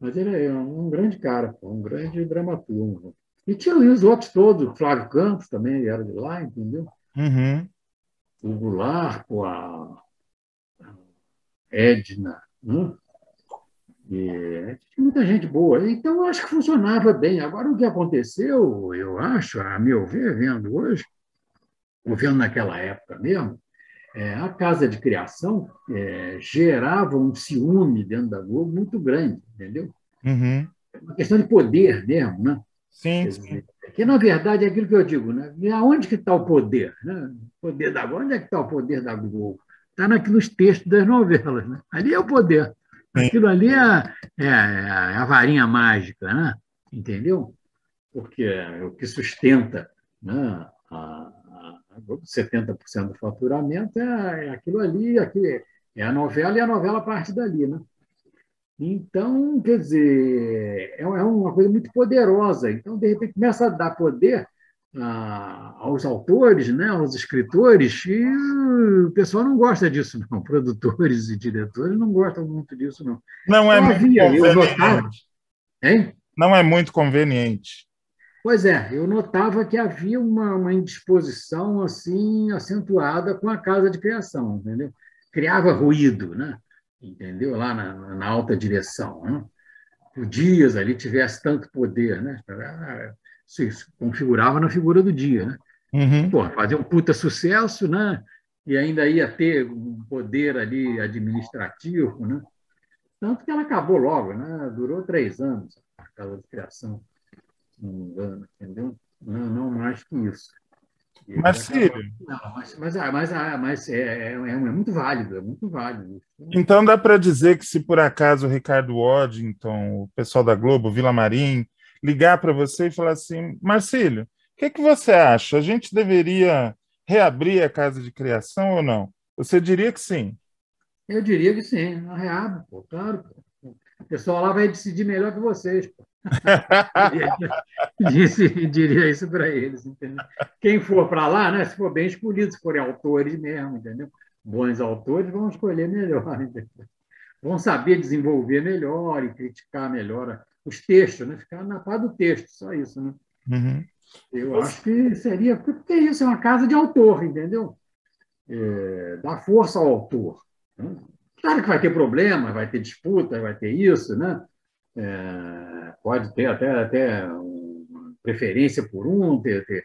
mas ele é um grande cara, um grande dramaturgo. E tinha os outros todos, Flávio Campos também era de lá, entendeu? Uhum. o Goulart, a Edna, né? E, muita gente boa. Então, eu acho que funcionava bem. Agora, o que aconteceu, eu acho, a meu ver, vendo hoje, ou vendo naquela época mesmo, é, a casa de criação é, gerava um ciúme dentro da Globo muito grande, entendeu? Uhum. É uma questão de poder mesmo, né? Sim, sim. Que, na verdade, é aquilo que eu digo, né? Aonde que está o poder? Né? O poder da Globo, onde é que está o poder da Globo? Está nos textos das novelas, né? Ali é o poder. Aquilo ali é, é, é a varinha mágica, né? entendeu? Porque é o que sustenta né? a, 70% do faturamento é, é aquilo ali, é a novela e a novela parte dali. Né? Então, quer dizer, é, é uma coisa muito poderosa. Então, de repente, começa a dar poder ah, aos autores, né, aos escritores, e o pessoal não gosta disso, não. Produtores e diretores não gostam muito disso, não. Não é muito conveniente. Hein? Não é muito conveniente. Pois é, eu notava que havia uma, uma indisposição assim acentuada com a casa de criação, entendeu? Criava ruído, né? Entendeu? Lá na, na alta direção. Né? O Dias ali tivesse tanto poder, né? Se configurava na figura do dia, né? Uhum. Pô, fazer um puta sucesso, né? E ainda ia ter um poder ali administrativo, né? Tanto que ela acabou logo, né? Durou três anos a casa de criação não me engano, entendeu? Não, não mais que isso. Marcílio. mas, mas, ah, mas, ah, mas é, é, é, muito válido, é muito válido. Então dá para dizer que se por acaso o Ricardo Waddington, o pessoal da Globo, Vila Marim, ligar para você e falar assim, Marcílio, o que, que você acha? A gente deveria reabrir a casa de criação ou não? Você diria que sim? Eu diria que sim, reabre, pô, claro. Pô. O pessoal lá vai decidir melhor que vocês. Pô. Disse, diria isso para eles, entendeu? Quem for para lá, né, se for bem escolhido, se forem autores mesmo, entendeu? Bons autores vão escolher melhor, entendeu? Vão saber desenvolver melhor e criticar melhor os textos, né? Ficar na paz do texto, só isso, né? Uhum. Eu acho que seria, porque isso é uma casa de autor, entendeu? É, dá força ao autor. Né? Claro que vai ter problema, vai ter disputa, vai ter isso, né? É, pode ter até, até preferência por um, ter, ter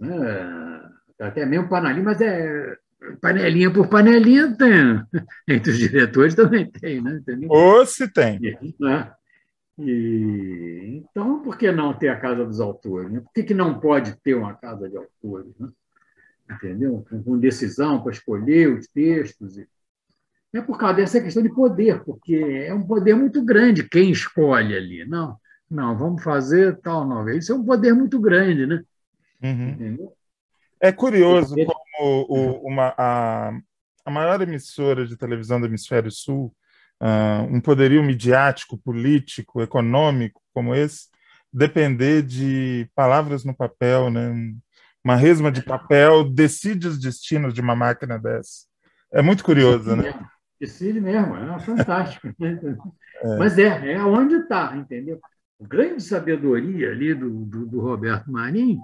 né? até mesmo panelinha, mas é panelinha por panelinha tem. Entre os diretores também tem, né? Ou se tem. Né? E, então, por que não ter a casa dos autores? Né? Por que, que não pode ter uma casa de autores? Né? Entendeu? Com decisão para escolher os textos e é por causa dessa questão de poder, porque é um poder muito grande quem escolhe ali. Não, não, vamos fazer tal novela. Isso é um poder muito grande, né? Uhum. É curioso como o, uma, a, a maior emissora de televisão do Hemisfério Sul, uh, um poderio midiático, político, econômico como esse, depender de palavras no papel, né? Uma resma de papel decide os destinos de uma máquina dessa. É muito curioso, né? Decide mesmo, é fantástico. É. Mas é, é onde está, entendeu? A grande sabedoria ali do, do, do, Roberto Marinho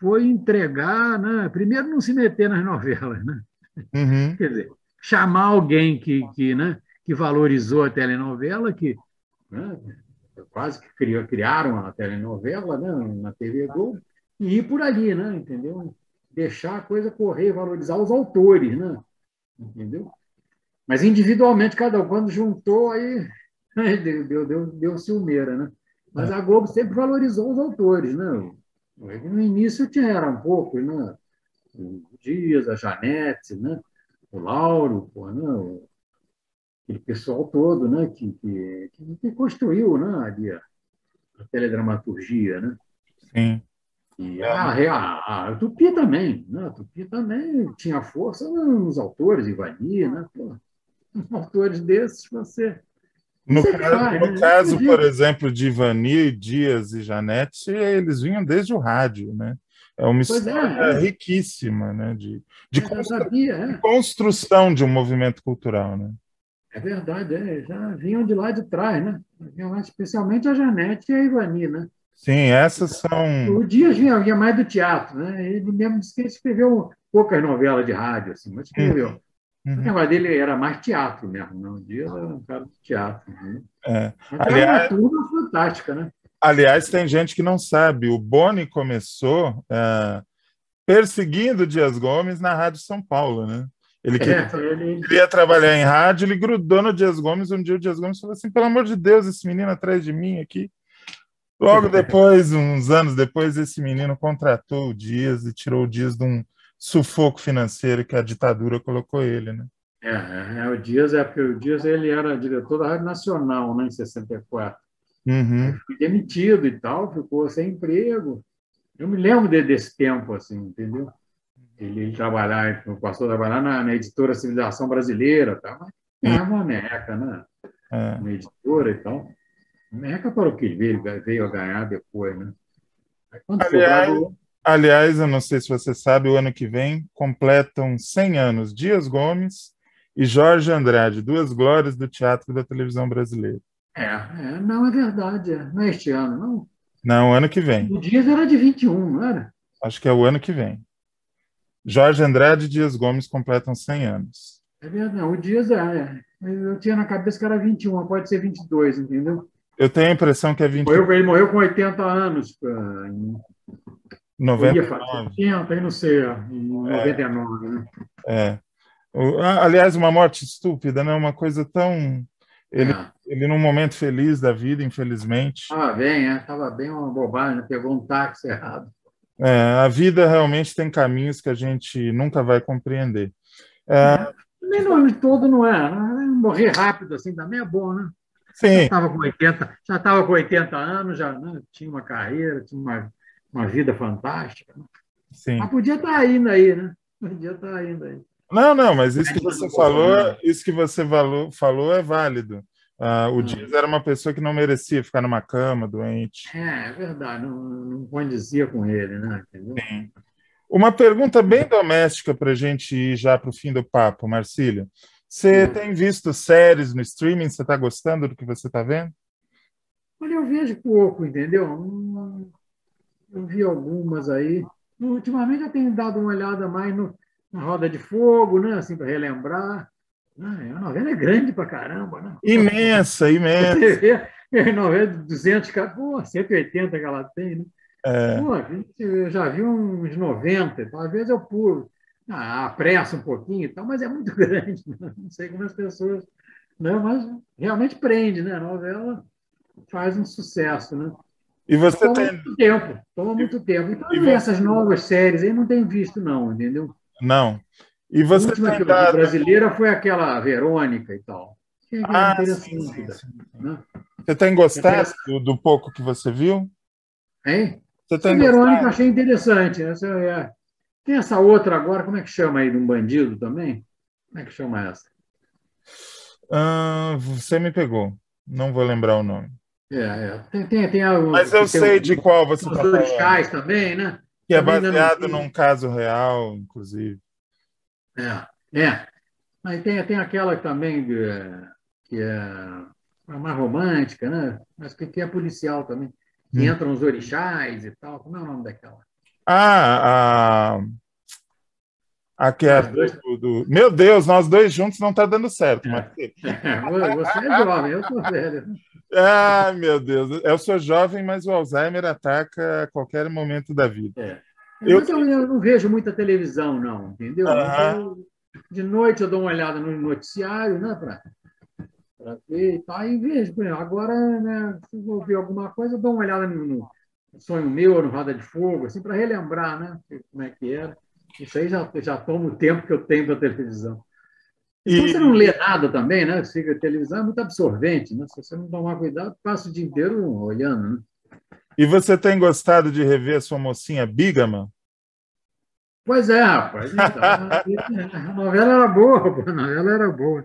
foi entregar, né? primeiro não se meter nas novelas, né? Uhum. Quer dizer, chamar alguém que, que, né, que valorizou a telenovela, que né, quase que criou, criaram a telenovela né, na TV Globo, e ir por ali, né, entendeu? Deixar a coisa correr, valorizar os autores, né? Entendeu? Mas individualmente, cada um, quando juntou, aí deu, deu, deu, deu ciumeira, né? Mas a Globo sempre valorizou os autores, né? No início tinha um pouco, né? O Dias, a Janete, né? O Lauro, pô, né? Aquele pessoal todo, né? Que, que, que construiu, né? Ali a, a teledramaturgia, né? Sim. E a, a, a, Tupi também, né? A Tupi também tinha força nos autores, Ivani, né? Pô, autores desses, você. No, caso, no né? caso, por exemplo, de Ivani, Dias e Janete, eles vinham desde o rádio, né? É uma pois é, história é, é. riquíssima, né? De, de, constru... sabia, é. de, construção de um movimento cultural, né? É verdade, é, já vinham de lá de trás, né? Especialmente a Janete e a Ivani, né? Sim, essas são. O Dias vinha, vinha mais do teatro, né? Ele mesmo disse que ele escreveu poucas novelas de rádio, assim, mas escreveu. Uhum. O negócio dele era mais teatro mesmo, não? O Dias era um cara de teatro. Né? É. Mas era Aliás- uma turma fantástica, né? Aliás, tem gente que não sabe. O Boni começou é, perseguindo o Dias Gomes na Rádio São Paulo, né? Ele queria, É, ele, queria trabalhar em rádio, ele grudou no Dias Gomes. Um dia o Dias Gomes falou assim: pelo amor de Deus, esse menino atrás de mim aqui. Logo depois, uns anos depois, esse menino contratou o Dias e tirou o Dias de um sufoco financeiro que a ditadura colocou ele, né? é, é, o Dias, é porque o Dias ele era diretor da Rádio Nacional, né, em 64. Uhum. Foi demitido e tal, ficou sem emprego. Eu me lembro de- desse tempo, assim, entendeu? Ele, trabalhar, passou a trabalhar na, na editora Civilização Brasileira, tá? mas ganhava uma merreca, né? É. Na editora e tal. Merreca para o que veio, veio a ganhar depois, né? Aí, Aliás, sobrava, Aliás, eu não sei se você sabe, o ano que vem completam 100 anos Dias Gomes e Jorge Andrade, duas glórias do teatro e da televisão brasileira. é, é, não é verdade, é. não é este ano, não. Não, ano que vem. O Dias era de 21, não era? Acho que é o ano que vem. Jorge Andrade e Dias Gomes completam 100 anos. É verdade, o Dias é. é. Eu tinha na cabeça que era 21, pode ser 22, entendeu? Eu tenho a impressão que é 20, Morreu, ele morreu com 80 anos. ah, em- Eu ia fazer 99. 80, aí não sei, em 99, né? É. O- a- Aliás, uma morte estúpida, né? Uma coisa tão. Ele, É. ele num momento feliz da vida, infelizmente. Tava bem, é, tava bem uma bobagem, né? pegou um táxi errado. É, a vida realmente tem caminhos que a gente nunca vai compreender. É, Também não, todo não é. né? Morrer rápido assim também é bom, né? Já sim, estava com 80, já estava com 80 anos, já né? tinha uma carreira, tinha uma, uma vida fantástica. né? sim. Mas podia estar indo aí, né? Podia estar indo aí. Não, não, mas isso que você falou, não. isso que você falou, falou é válido. Ah, o Hum. Dias era uma pessoa que não merecia ficar numa cama, doente. É, é verdade, não, não condizia com ele, né? Entendeu? Uma pergunta bem doméstica para a gente ir já para o fim do papo, Marcílio. Você Hum. tem visto séries no streaming? Você está gostando do que você está vendo? Olha, eu vejo pouco, entendeu? Eu vi algumas aí. Ultimamente eu tenho dado uma olhada mais no, na Roda de Fogo, né? Assim, para relembrar. Ah, a novela é grande pra caramba, né? Imensa, imensa. Você vê, é novela de 200, ca- pô, 180 que ela tem, né? É, Pô, a gente- eu já vi uns 90, então, às vezes eu pulo, ah, apresso um pouquinho e tal, mas é muito grande, né? não sei como as pessoas. Né? Mas realmente prende, né? A novela faz um sucesso, né? e você Toma tem. muito tempo, toma muito tempo. Então, E você- essas novas séries aí não tenho visto, não, entendeu? Não. E A você última tem que dado. brasileira foi aquela Verônica e tal. Que é Ah, interessante, sim, sim, sim. né? Você tem gostado do, do pouco que você viu? Hein? Você A tem Verônica eu achei interessante. Essa é- Tem essa outra agora, como é que chama aí, de um bandido também? Como é que chama essa? Ah, você me pegou. Não vou lembrar o nome. É, é. Tem, tem, tem a, Mas eu tem sei o- de qual você está falando. também, né? Que é baseado num caso real, inclusive. É, é. Mas tem, tem aquela também que é mais romântica, né? Mas que, que é policial também. Que Hum. entram os orixás e tal. Como é o nome daquela? Ah, a. A que é dois- do, do- Meu Deus, nós dois juntos não está dando certo, É. Marcelo. Você é jovem, eu sou velho. Ai, meu Deus. Eu sou jovem, mas o Alzheimer ataca a qualquer momento da vida. Eu- Mas eu, eu não vejo muita televisão, não, entendeu? Eu- de noite eu dou uma olhada no noticiário, né? Para ver e tal. E vejo, por exemplo, agora, né, se eu vou ver alguma coisa, eu dou uma olhada no, no Sonho Meu, no Roda de Fogo, assim, para relembrar, né? Como é que era. Isso aí já, já toma o tempo que eu tenho para televisão. E E, você não lê nada também, né? Fica a televisão é muito absorvente, né? Se você não tomar cuidado, passa o dia inteiro olhando, né? E você tem gostado de rever a sua mocinha Bigama? Pois é, rapaz. Então, a novela era boa, a novela era boa.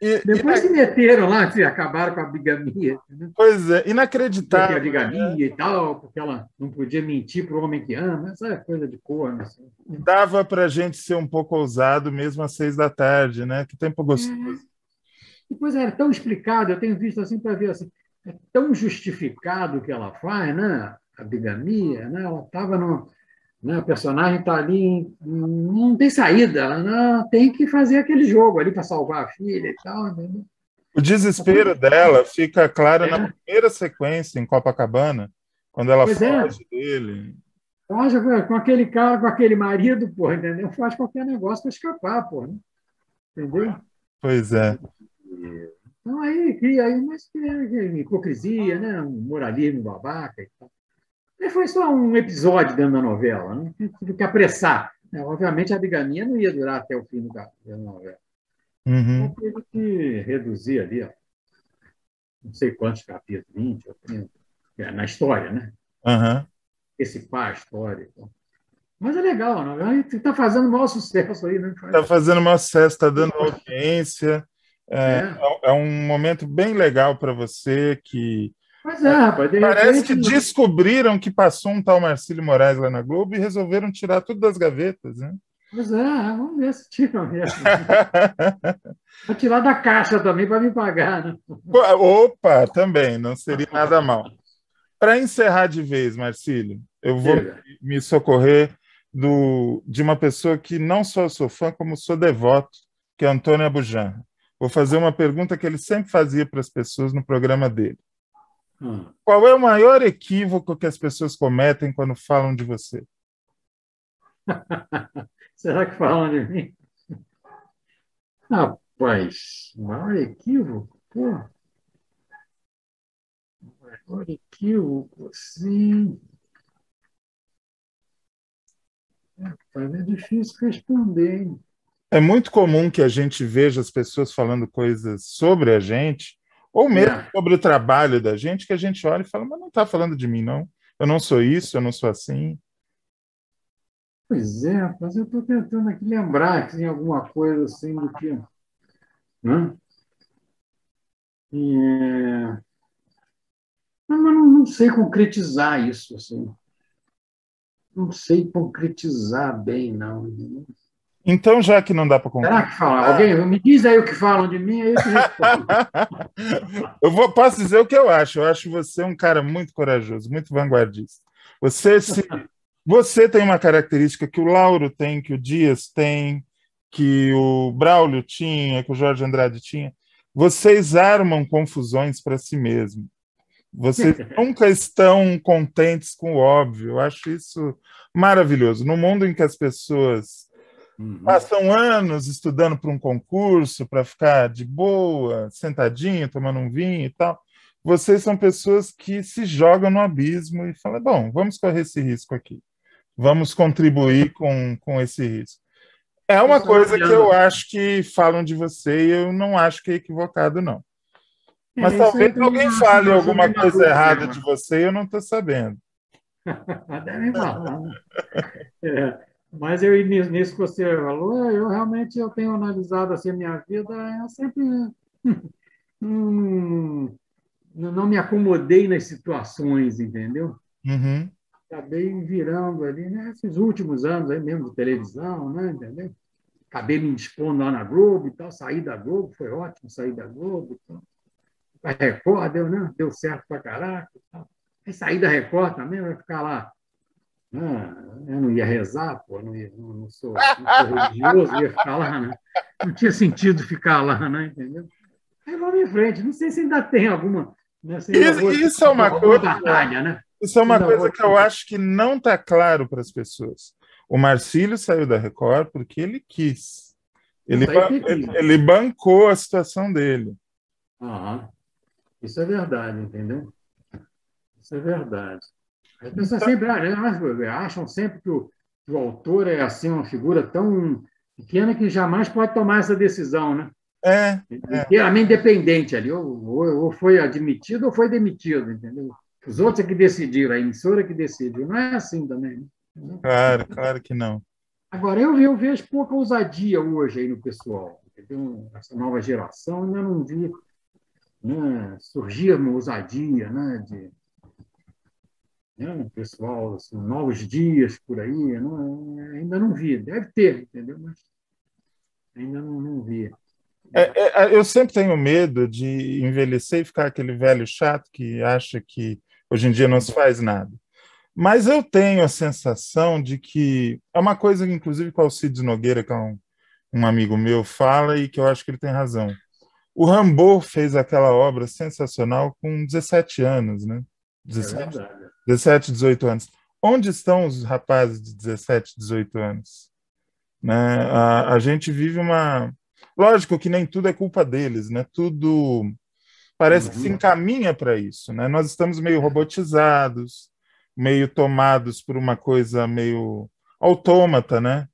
E, Depois e- se meteram lá, se acabaram com a bigamia. Né? pois é, Porque a inacreditável. bigamia e tal, porque ela não podia mentir para o homem que ama, essa é coisa de corno. Assim. Dava para a gente ser um pouco ousado mesmo às seis da tarde, né? Que tempo gostoso. Depois era tão explicado, eu tenho visto assim para ver assim, é tão justificado o que ela faz, né? A bigamia, né? Ela estava no, Né? O personagem está ali, não tem saída, não, tem que fazer aquele jogo ali para salvar a filha e tal. Entendeu? O desespero dela fica claro é. na primeira sequência em Copacabana, quando ela pois é. foge é. dele. Foge com aquele cara, com aquele marido, porra, entendeu? Faz qualquer negócio para escapar, porra. Né? Entendeu? Pois é. Então aí cria aí uma hipocrisia, né? um moralismo babaca e tal. E foi só um episódio dentro da novela, né? Tive que apressar. Né? Obviamente a bigamia não ia durar até o fim da novela. Uhum. Então teve que reduzir ali, ó, não sei quantos capítulos, 20 ou 30, é, na história, né? Uhum. Esse pá, a história. Então. Mas é legal, né? está fazendo o maior sucesso aí, né? Está fazendo o maior sucesso, está dando audiência. É, é. é, um momento bem legal para você que. Pois é, rapaz. Parece que descobriram que passou um tal Marcílio Moraes lá na Globo e resolveram tirar tudo das gavetas, né? Pois é, vamos ver se tiram mesmo. Vou tirar da caixa também para me pagar, né? Opa, também, não seria nada mal. Para encerrar de vez, Marcílio, eu vou me socorrer do, de uma pessoa que não só sou fã, como sou devoto, que é Antônio Abujan. Vou fazer uma pergunta que ele sempre fazia para as pessoas no programa dele. Hum. Qual é o maior equívoco que as pessoas cometem quando falam de você? Será que falam de mim? Rapaz, maior equívoco? Pô. Maior equívoco, sim. Rapaz, é difícil responder, hein? É muito comum que a gente veja as pessoas falando coisas sobre a gente, ou mesmo é. sobre o trabalho da gente, que a gente olha e fala, mas não está falando de mim, não. Eu não sou isso, eu não sou assim. Pois é, mas eu estou tentando aqui lembrar que tem alguma coisa assim do que. Né? E, é... Não, mas não, não sei concretizar isso. Assim. Não sei concretizar bem, não. Então, já que não dá para concluir. Será que fala? Alguém me diz aí o que falam de mim, aí eu vou, posso dizer o que eu acho. Eu acho você um cara muito corajoso, muito vanguardista. Você se, você tem uma característica que o Lauro tem, que o Dias tem, que o Braulio tinha, que o Jorge Andrade tinha. Vocês armam confusões para si mesmo. Vocês nunca estão contentes com o óbvio. Eu acho isso maravilhoso. No mundo em que as pessoas Uhum. Passam anos estudando para um concurso, para ficar de boa, sentadinho, tomando um vinho e tal. Vocês são pessoas que se jogam no abismo e falam: bom, vamos correr esse risco aqui. Vamos contribuir com, com esse risco. É uma coisa que eu acho que falam de você e eu não acho que é equivocado, não. É, Mas talvez alguém fale alguma coisa errada de você e eu não estou sabendo. Devem falar. Né? É. Mas eu, nisso que você falou, eu realmente eu tenho analisado assim, a minha vida, eu sempre não, não me acomodei nas situações, entendeu? Uhum. Acabei virando ali, né, últimos anos aí mesmo de televisão, né, entendeu? Acabei me dispondo lá na Globo e tal, saí da Globo, foi ótimo sair da Globo e tal. A Record deu, né? deu certo pra caraca e tal. Aí sair da Record também, vai ficar lá ah, eu não ia rezar, pô, não, ia, não, não, sou, não sou religioso, ia ficar lá, né? Não tinha sentido ficar lá, né? Entendeu? Aí vamos em frente. Não sei se ainda tem alguma. Né? Isso, isso é uma coisa. Batalha, né? Isso é uma coisa que eu acho que não está claro para as pessoas. O Marcílio saiu da Record porque ele quis. Ele, ban ele, ele, bancou a situação dele. Aham. Isso é verdade, entendeu? Isso é verdade. As pessoas sempre acham sempre que o, que o autor é assim uma figura tão pequena que jamais pode tomar essa decisão, né? É. Inteiramente é. dependente ali, ou, ou, foi admitido ou foi demitido, entendeu? Os outros é que decidiram, a emissora é que decidiu. Não é assim também. Né? Claro, claro que não. Agora, eu, eu vejo pouca ousadia hoje aí no pessoal. Entendeu? Essa nova geração ainda não vi né, surgir uma ousadia né, de, né? pessoal, assim, novos dias por aí, não, ainda não vi. Deve ter, entendeu? Mas ainda não, não vi. É, é, eu sempre tenho medo de envelhecer e ficar aquele velho chato que acha que hoje em dia não se faz nada. Mas eu tenho a sensação de que é uma coisa, inclusive, que o Alcides Nogueira, que é um, um amigo meu, fala e que eu acho que ele tem razão. O Rambo fez aquela obra sensacional com 17 anos, né? 17, é 17 18 anos. Onde estão os rapazes de 17, 18 anos? Né? A, a gente vive uma. Lógico que nem tudo é culpa deles, né? Tudo parece que se uhum. encaminha para isso, né? Nós estamos meio robotizados, meio tomados por uma coisa meio autômata, né?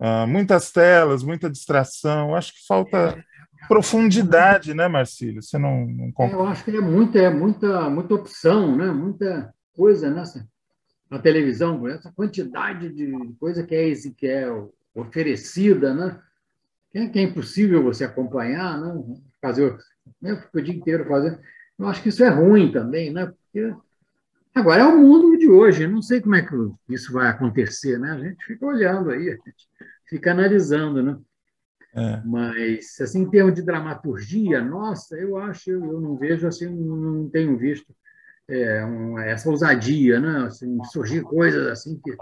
Uh, muitas telas, muita distração. Acho que falta profundidade, né, Marcílio? Você não, não é, Eu acho que é muita, é muita, muita opção, né? Muita coisa nessa na televisão, essa quantidade de coisa que é, que é oferecida, né? Que é, que é impossível você acompanhar, né? Fazer, né? O dia inteiro fazendo. Eu acho que isso é ruim também, né? Porque agora é o mundo de hoje. Não sei como é que isso vai acontecer, né? A gente fica olhando aí, a gente fica analisando, né? É. Mas, assim, em termos de dramaturgia, nossa, eu acho, eu não vejo assim, não tenho visto é, um, essa ousadia, né? Assim, surgir coisas assim que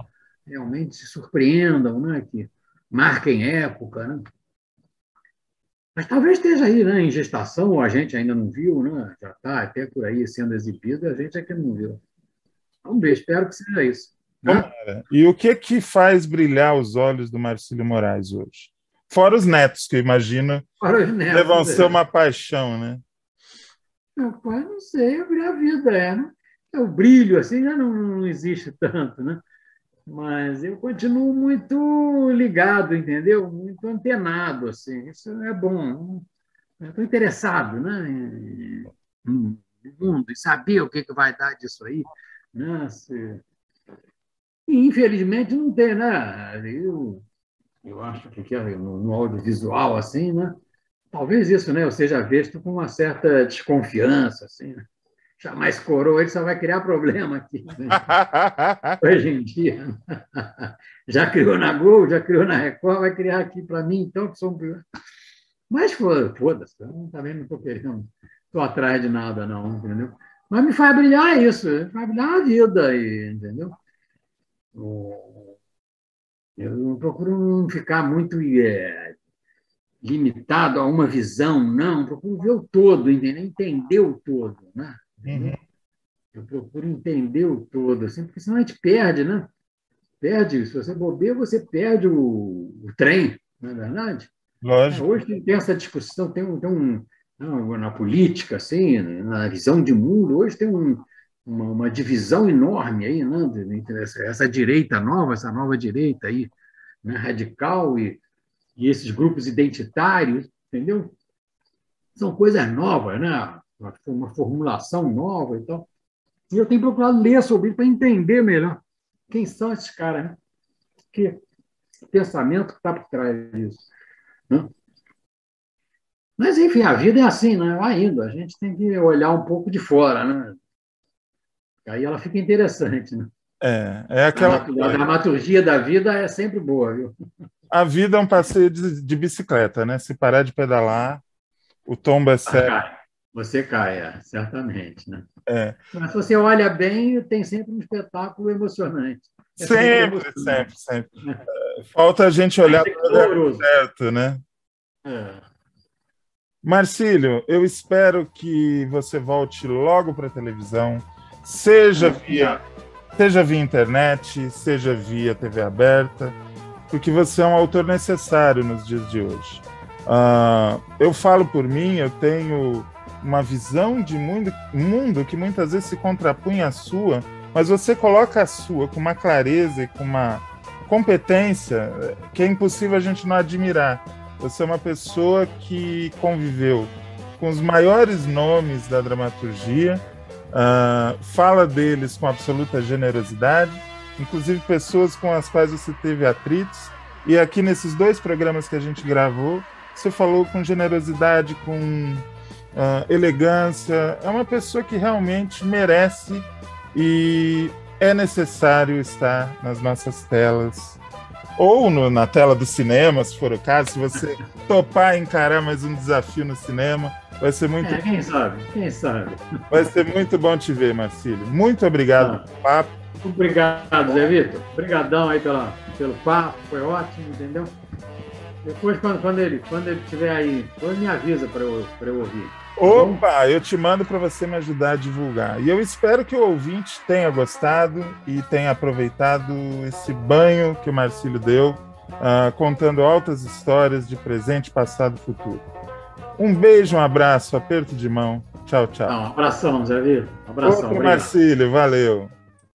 realmente se surpreendam, né? Que marquem época, né? Mas talvez esteja aí, né, em gestação, ou a gente ainda não viu, né? Já está até por aí sendo exibido, a gente é que não viu. Vamos ver, espero que seja isso. Né? E o que que faz brilhar os olhos do Marcílio Moraes hoje? Fora os netos, que eu imagino netos, vão ser é. uma paixão, né? Meu pai, não sei, a vida é, né? O brilho, assim, já não, não existe tanto, né? mas eu continuo muito ligado, entendeu? Muito antenado, assim. Isso é bom. Estou interessado, né? Mundo e saber o que, que vai dar disso aí, né? Se... E, infelizmente não tem, né? Eu, eu acho que no, no audiovisual assim, né? Talvez isso, né? Eu seja visto com uma certa desconfiança, assim. Né? chamar coroa, ele só vai criar problema aqui. Né? Hoje em dia. Já criou na Gol, já criou na Record, vai criar aqui para mim, então, que sou um... Mas foda-se, também não estou querendo, estou atrás de nada, não, entendeu? Mas me faz brilhar isso, me faz brilhar a vida, aí, entendeu? Eu procuro não ficar muito é, limitado a uma visão, não, procuro ver o todo, entendeu? entender o todo, né? Uhum. Eu procuro entender o todo, assim, porque senão a gente perde, né? Perde, se você bobeia, você perde o, o trem, não é verdade? Lógico. Hoje tem, essa discussão, tem um, tem um na política, assim, na visão de mundo, hoje tem um, uma, uma, divisão enorme aí, né? Essa, essa, direita nova, essa nova direita aí, né? radical e, e esses grupos identitários, entendeu? São coisas novas, né? uma formulação nova e tal. E eu tenho procurado ler sobre isso para entender melhor quem são esses caras, né? que pensamento que está por trás disso. Né? Mas, enfim, a vida é assim, né? vai indo. A gente tem que olhar um pouco de fora. Né? Aí ela fica interessante. Né? É, é aquela. A, dramaturgia da vida é sempre boa, viu? A vida é um passeio de, de bicicleta, né? Se parar de pedalar, o tombo é sério. Ah, você cai, é, certamente. Né? É. Mas se você olha bem, tem sempre um espetáculo emocionante. É sempre, sempre, sempre, sempre. É. Falta a gente olhar o certo, né? É. Marcílio, eu espero que você volte logo para a televisão, seja via, seja via internet, seja via TV aberta, porque você é um autor necessário nos dias de hoje. Uh, eu falo por mim, eu tenho uma visão de mundo, mundo que muitas vezes se contrapunha à sua, mas você coloca a sua com uma clareza e com uma competência que é impossível a gente não admirar. Você é uma pessoa que conviveu com os maiores nomes da dramaturgia, uh, fala deles com absoluta generosidade, inclusive pessoas com as quais você teve atritos. E aqui nesses dois programas que a gente gravou, você falou com generosidade, com uh, elegância. É uma pessoa que realmente merece e é necessário estar nas nossas telas. Ou no, na tela do cinema, se for o caso, se você topar encarar mais um desafio no cinema, vai ser muito. É, quem sabe, quem sabe. Vai ser muito bom te ver, Marcílio. Muito obrigado ah. pelo papo. Obrigado, Zé Vitor. Obrigadão aí pela, pelo papo, foi ótimo, entendeu? Depois, quando, quando ele quando ele estiver aí, depois me avisa para eu, eu ouvir. Opa, eu te mando para você me ajudar a divulgar. E eu espero que o ouvinte tenha gostado e tenha aproveitado esse banho que o Marcílio deu, uh, contando altas histórias de presente, passado e futuro. Um beijo, um abraço, aperto de mão. Tchau, tchau. Não, um abração, Zé Vitor. Um abração. Marcílio, valeu.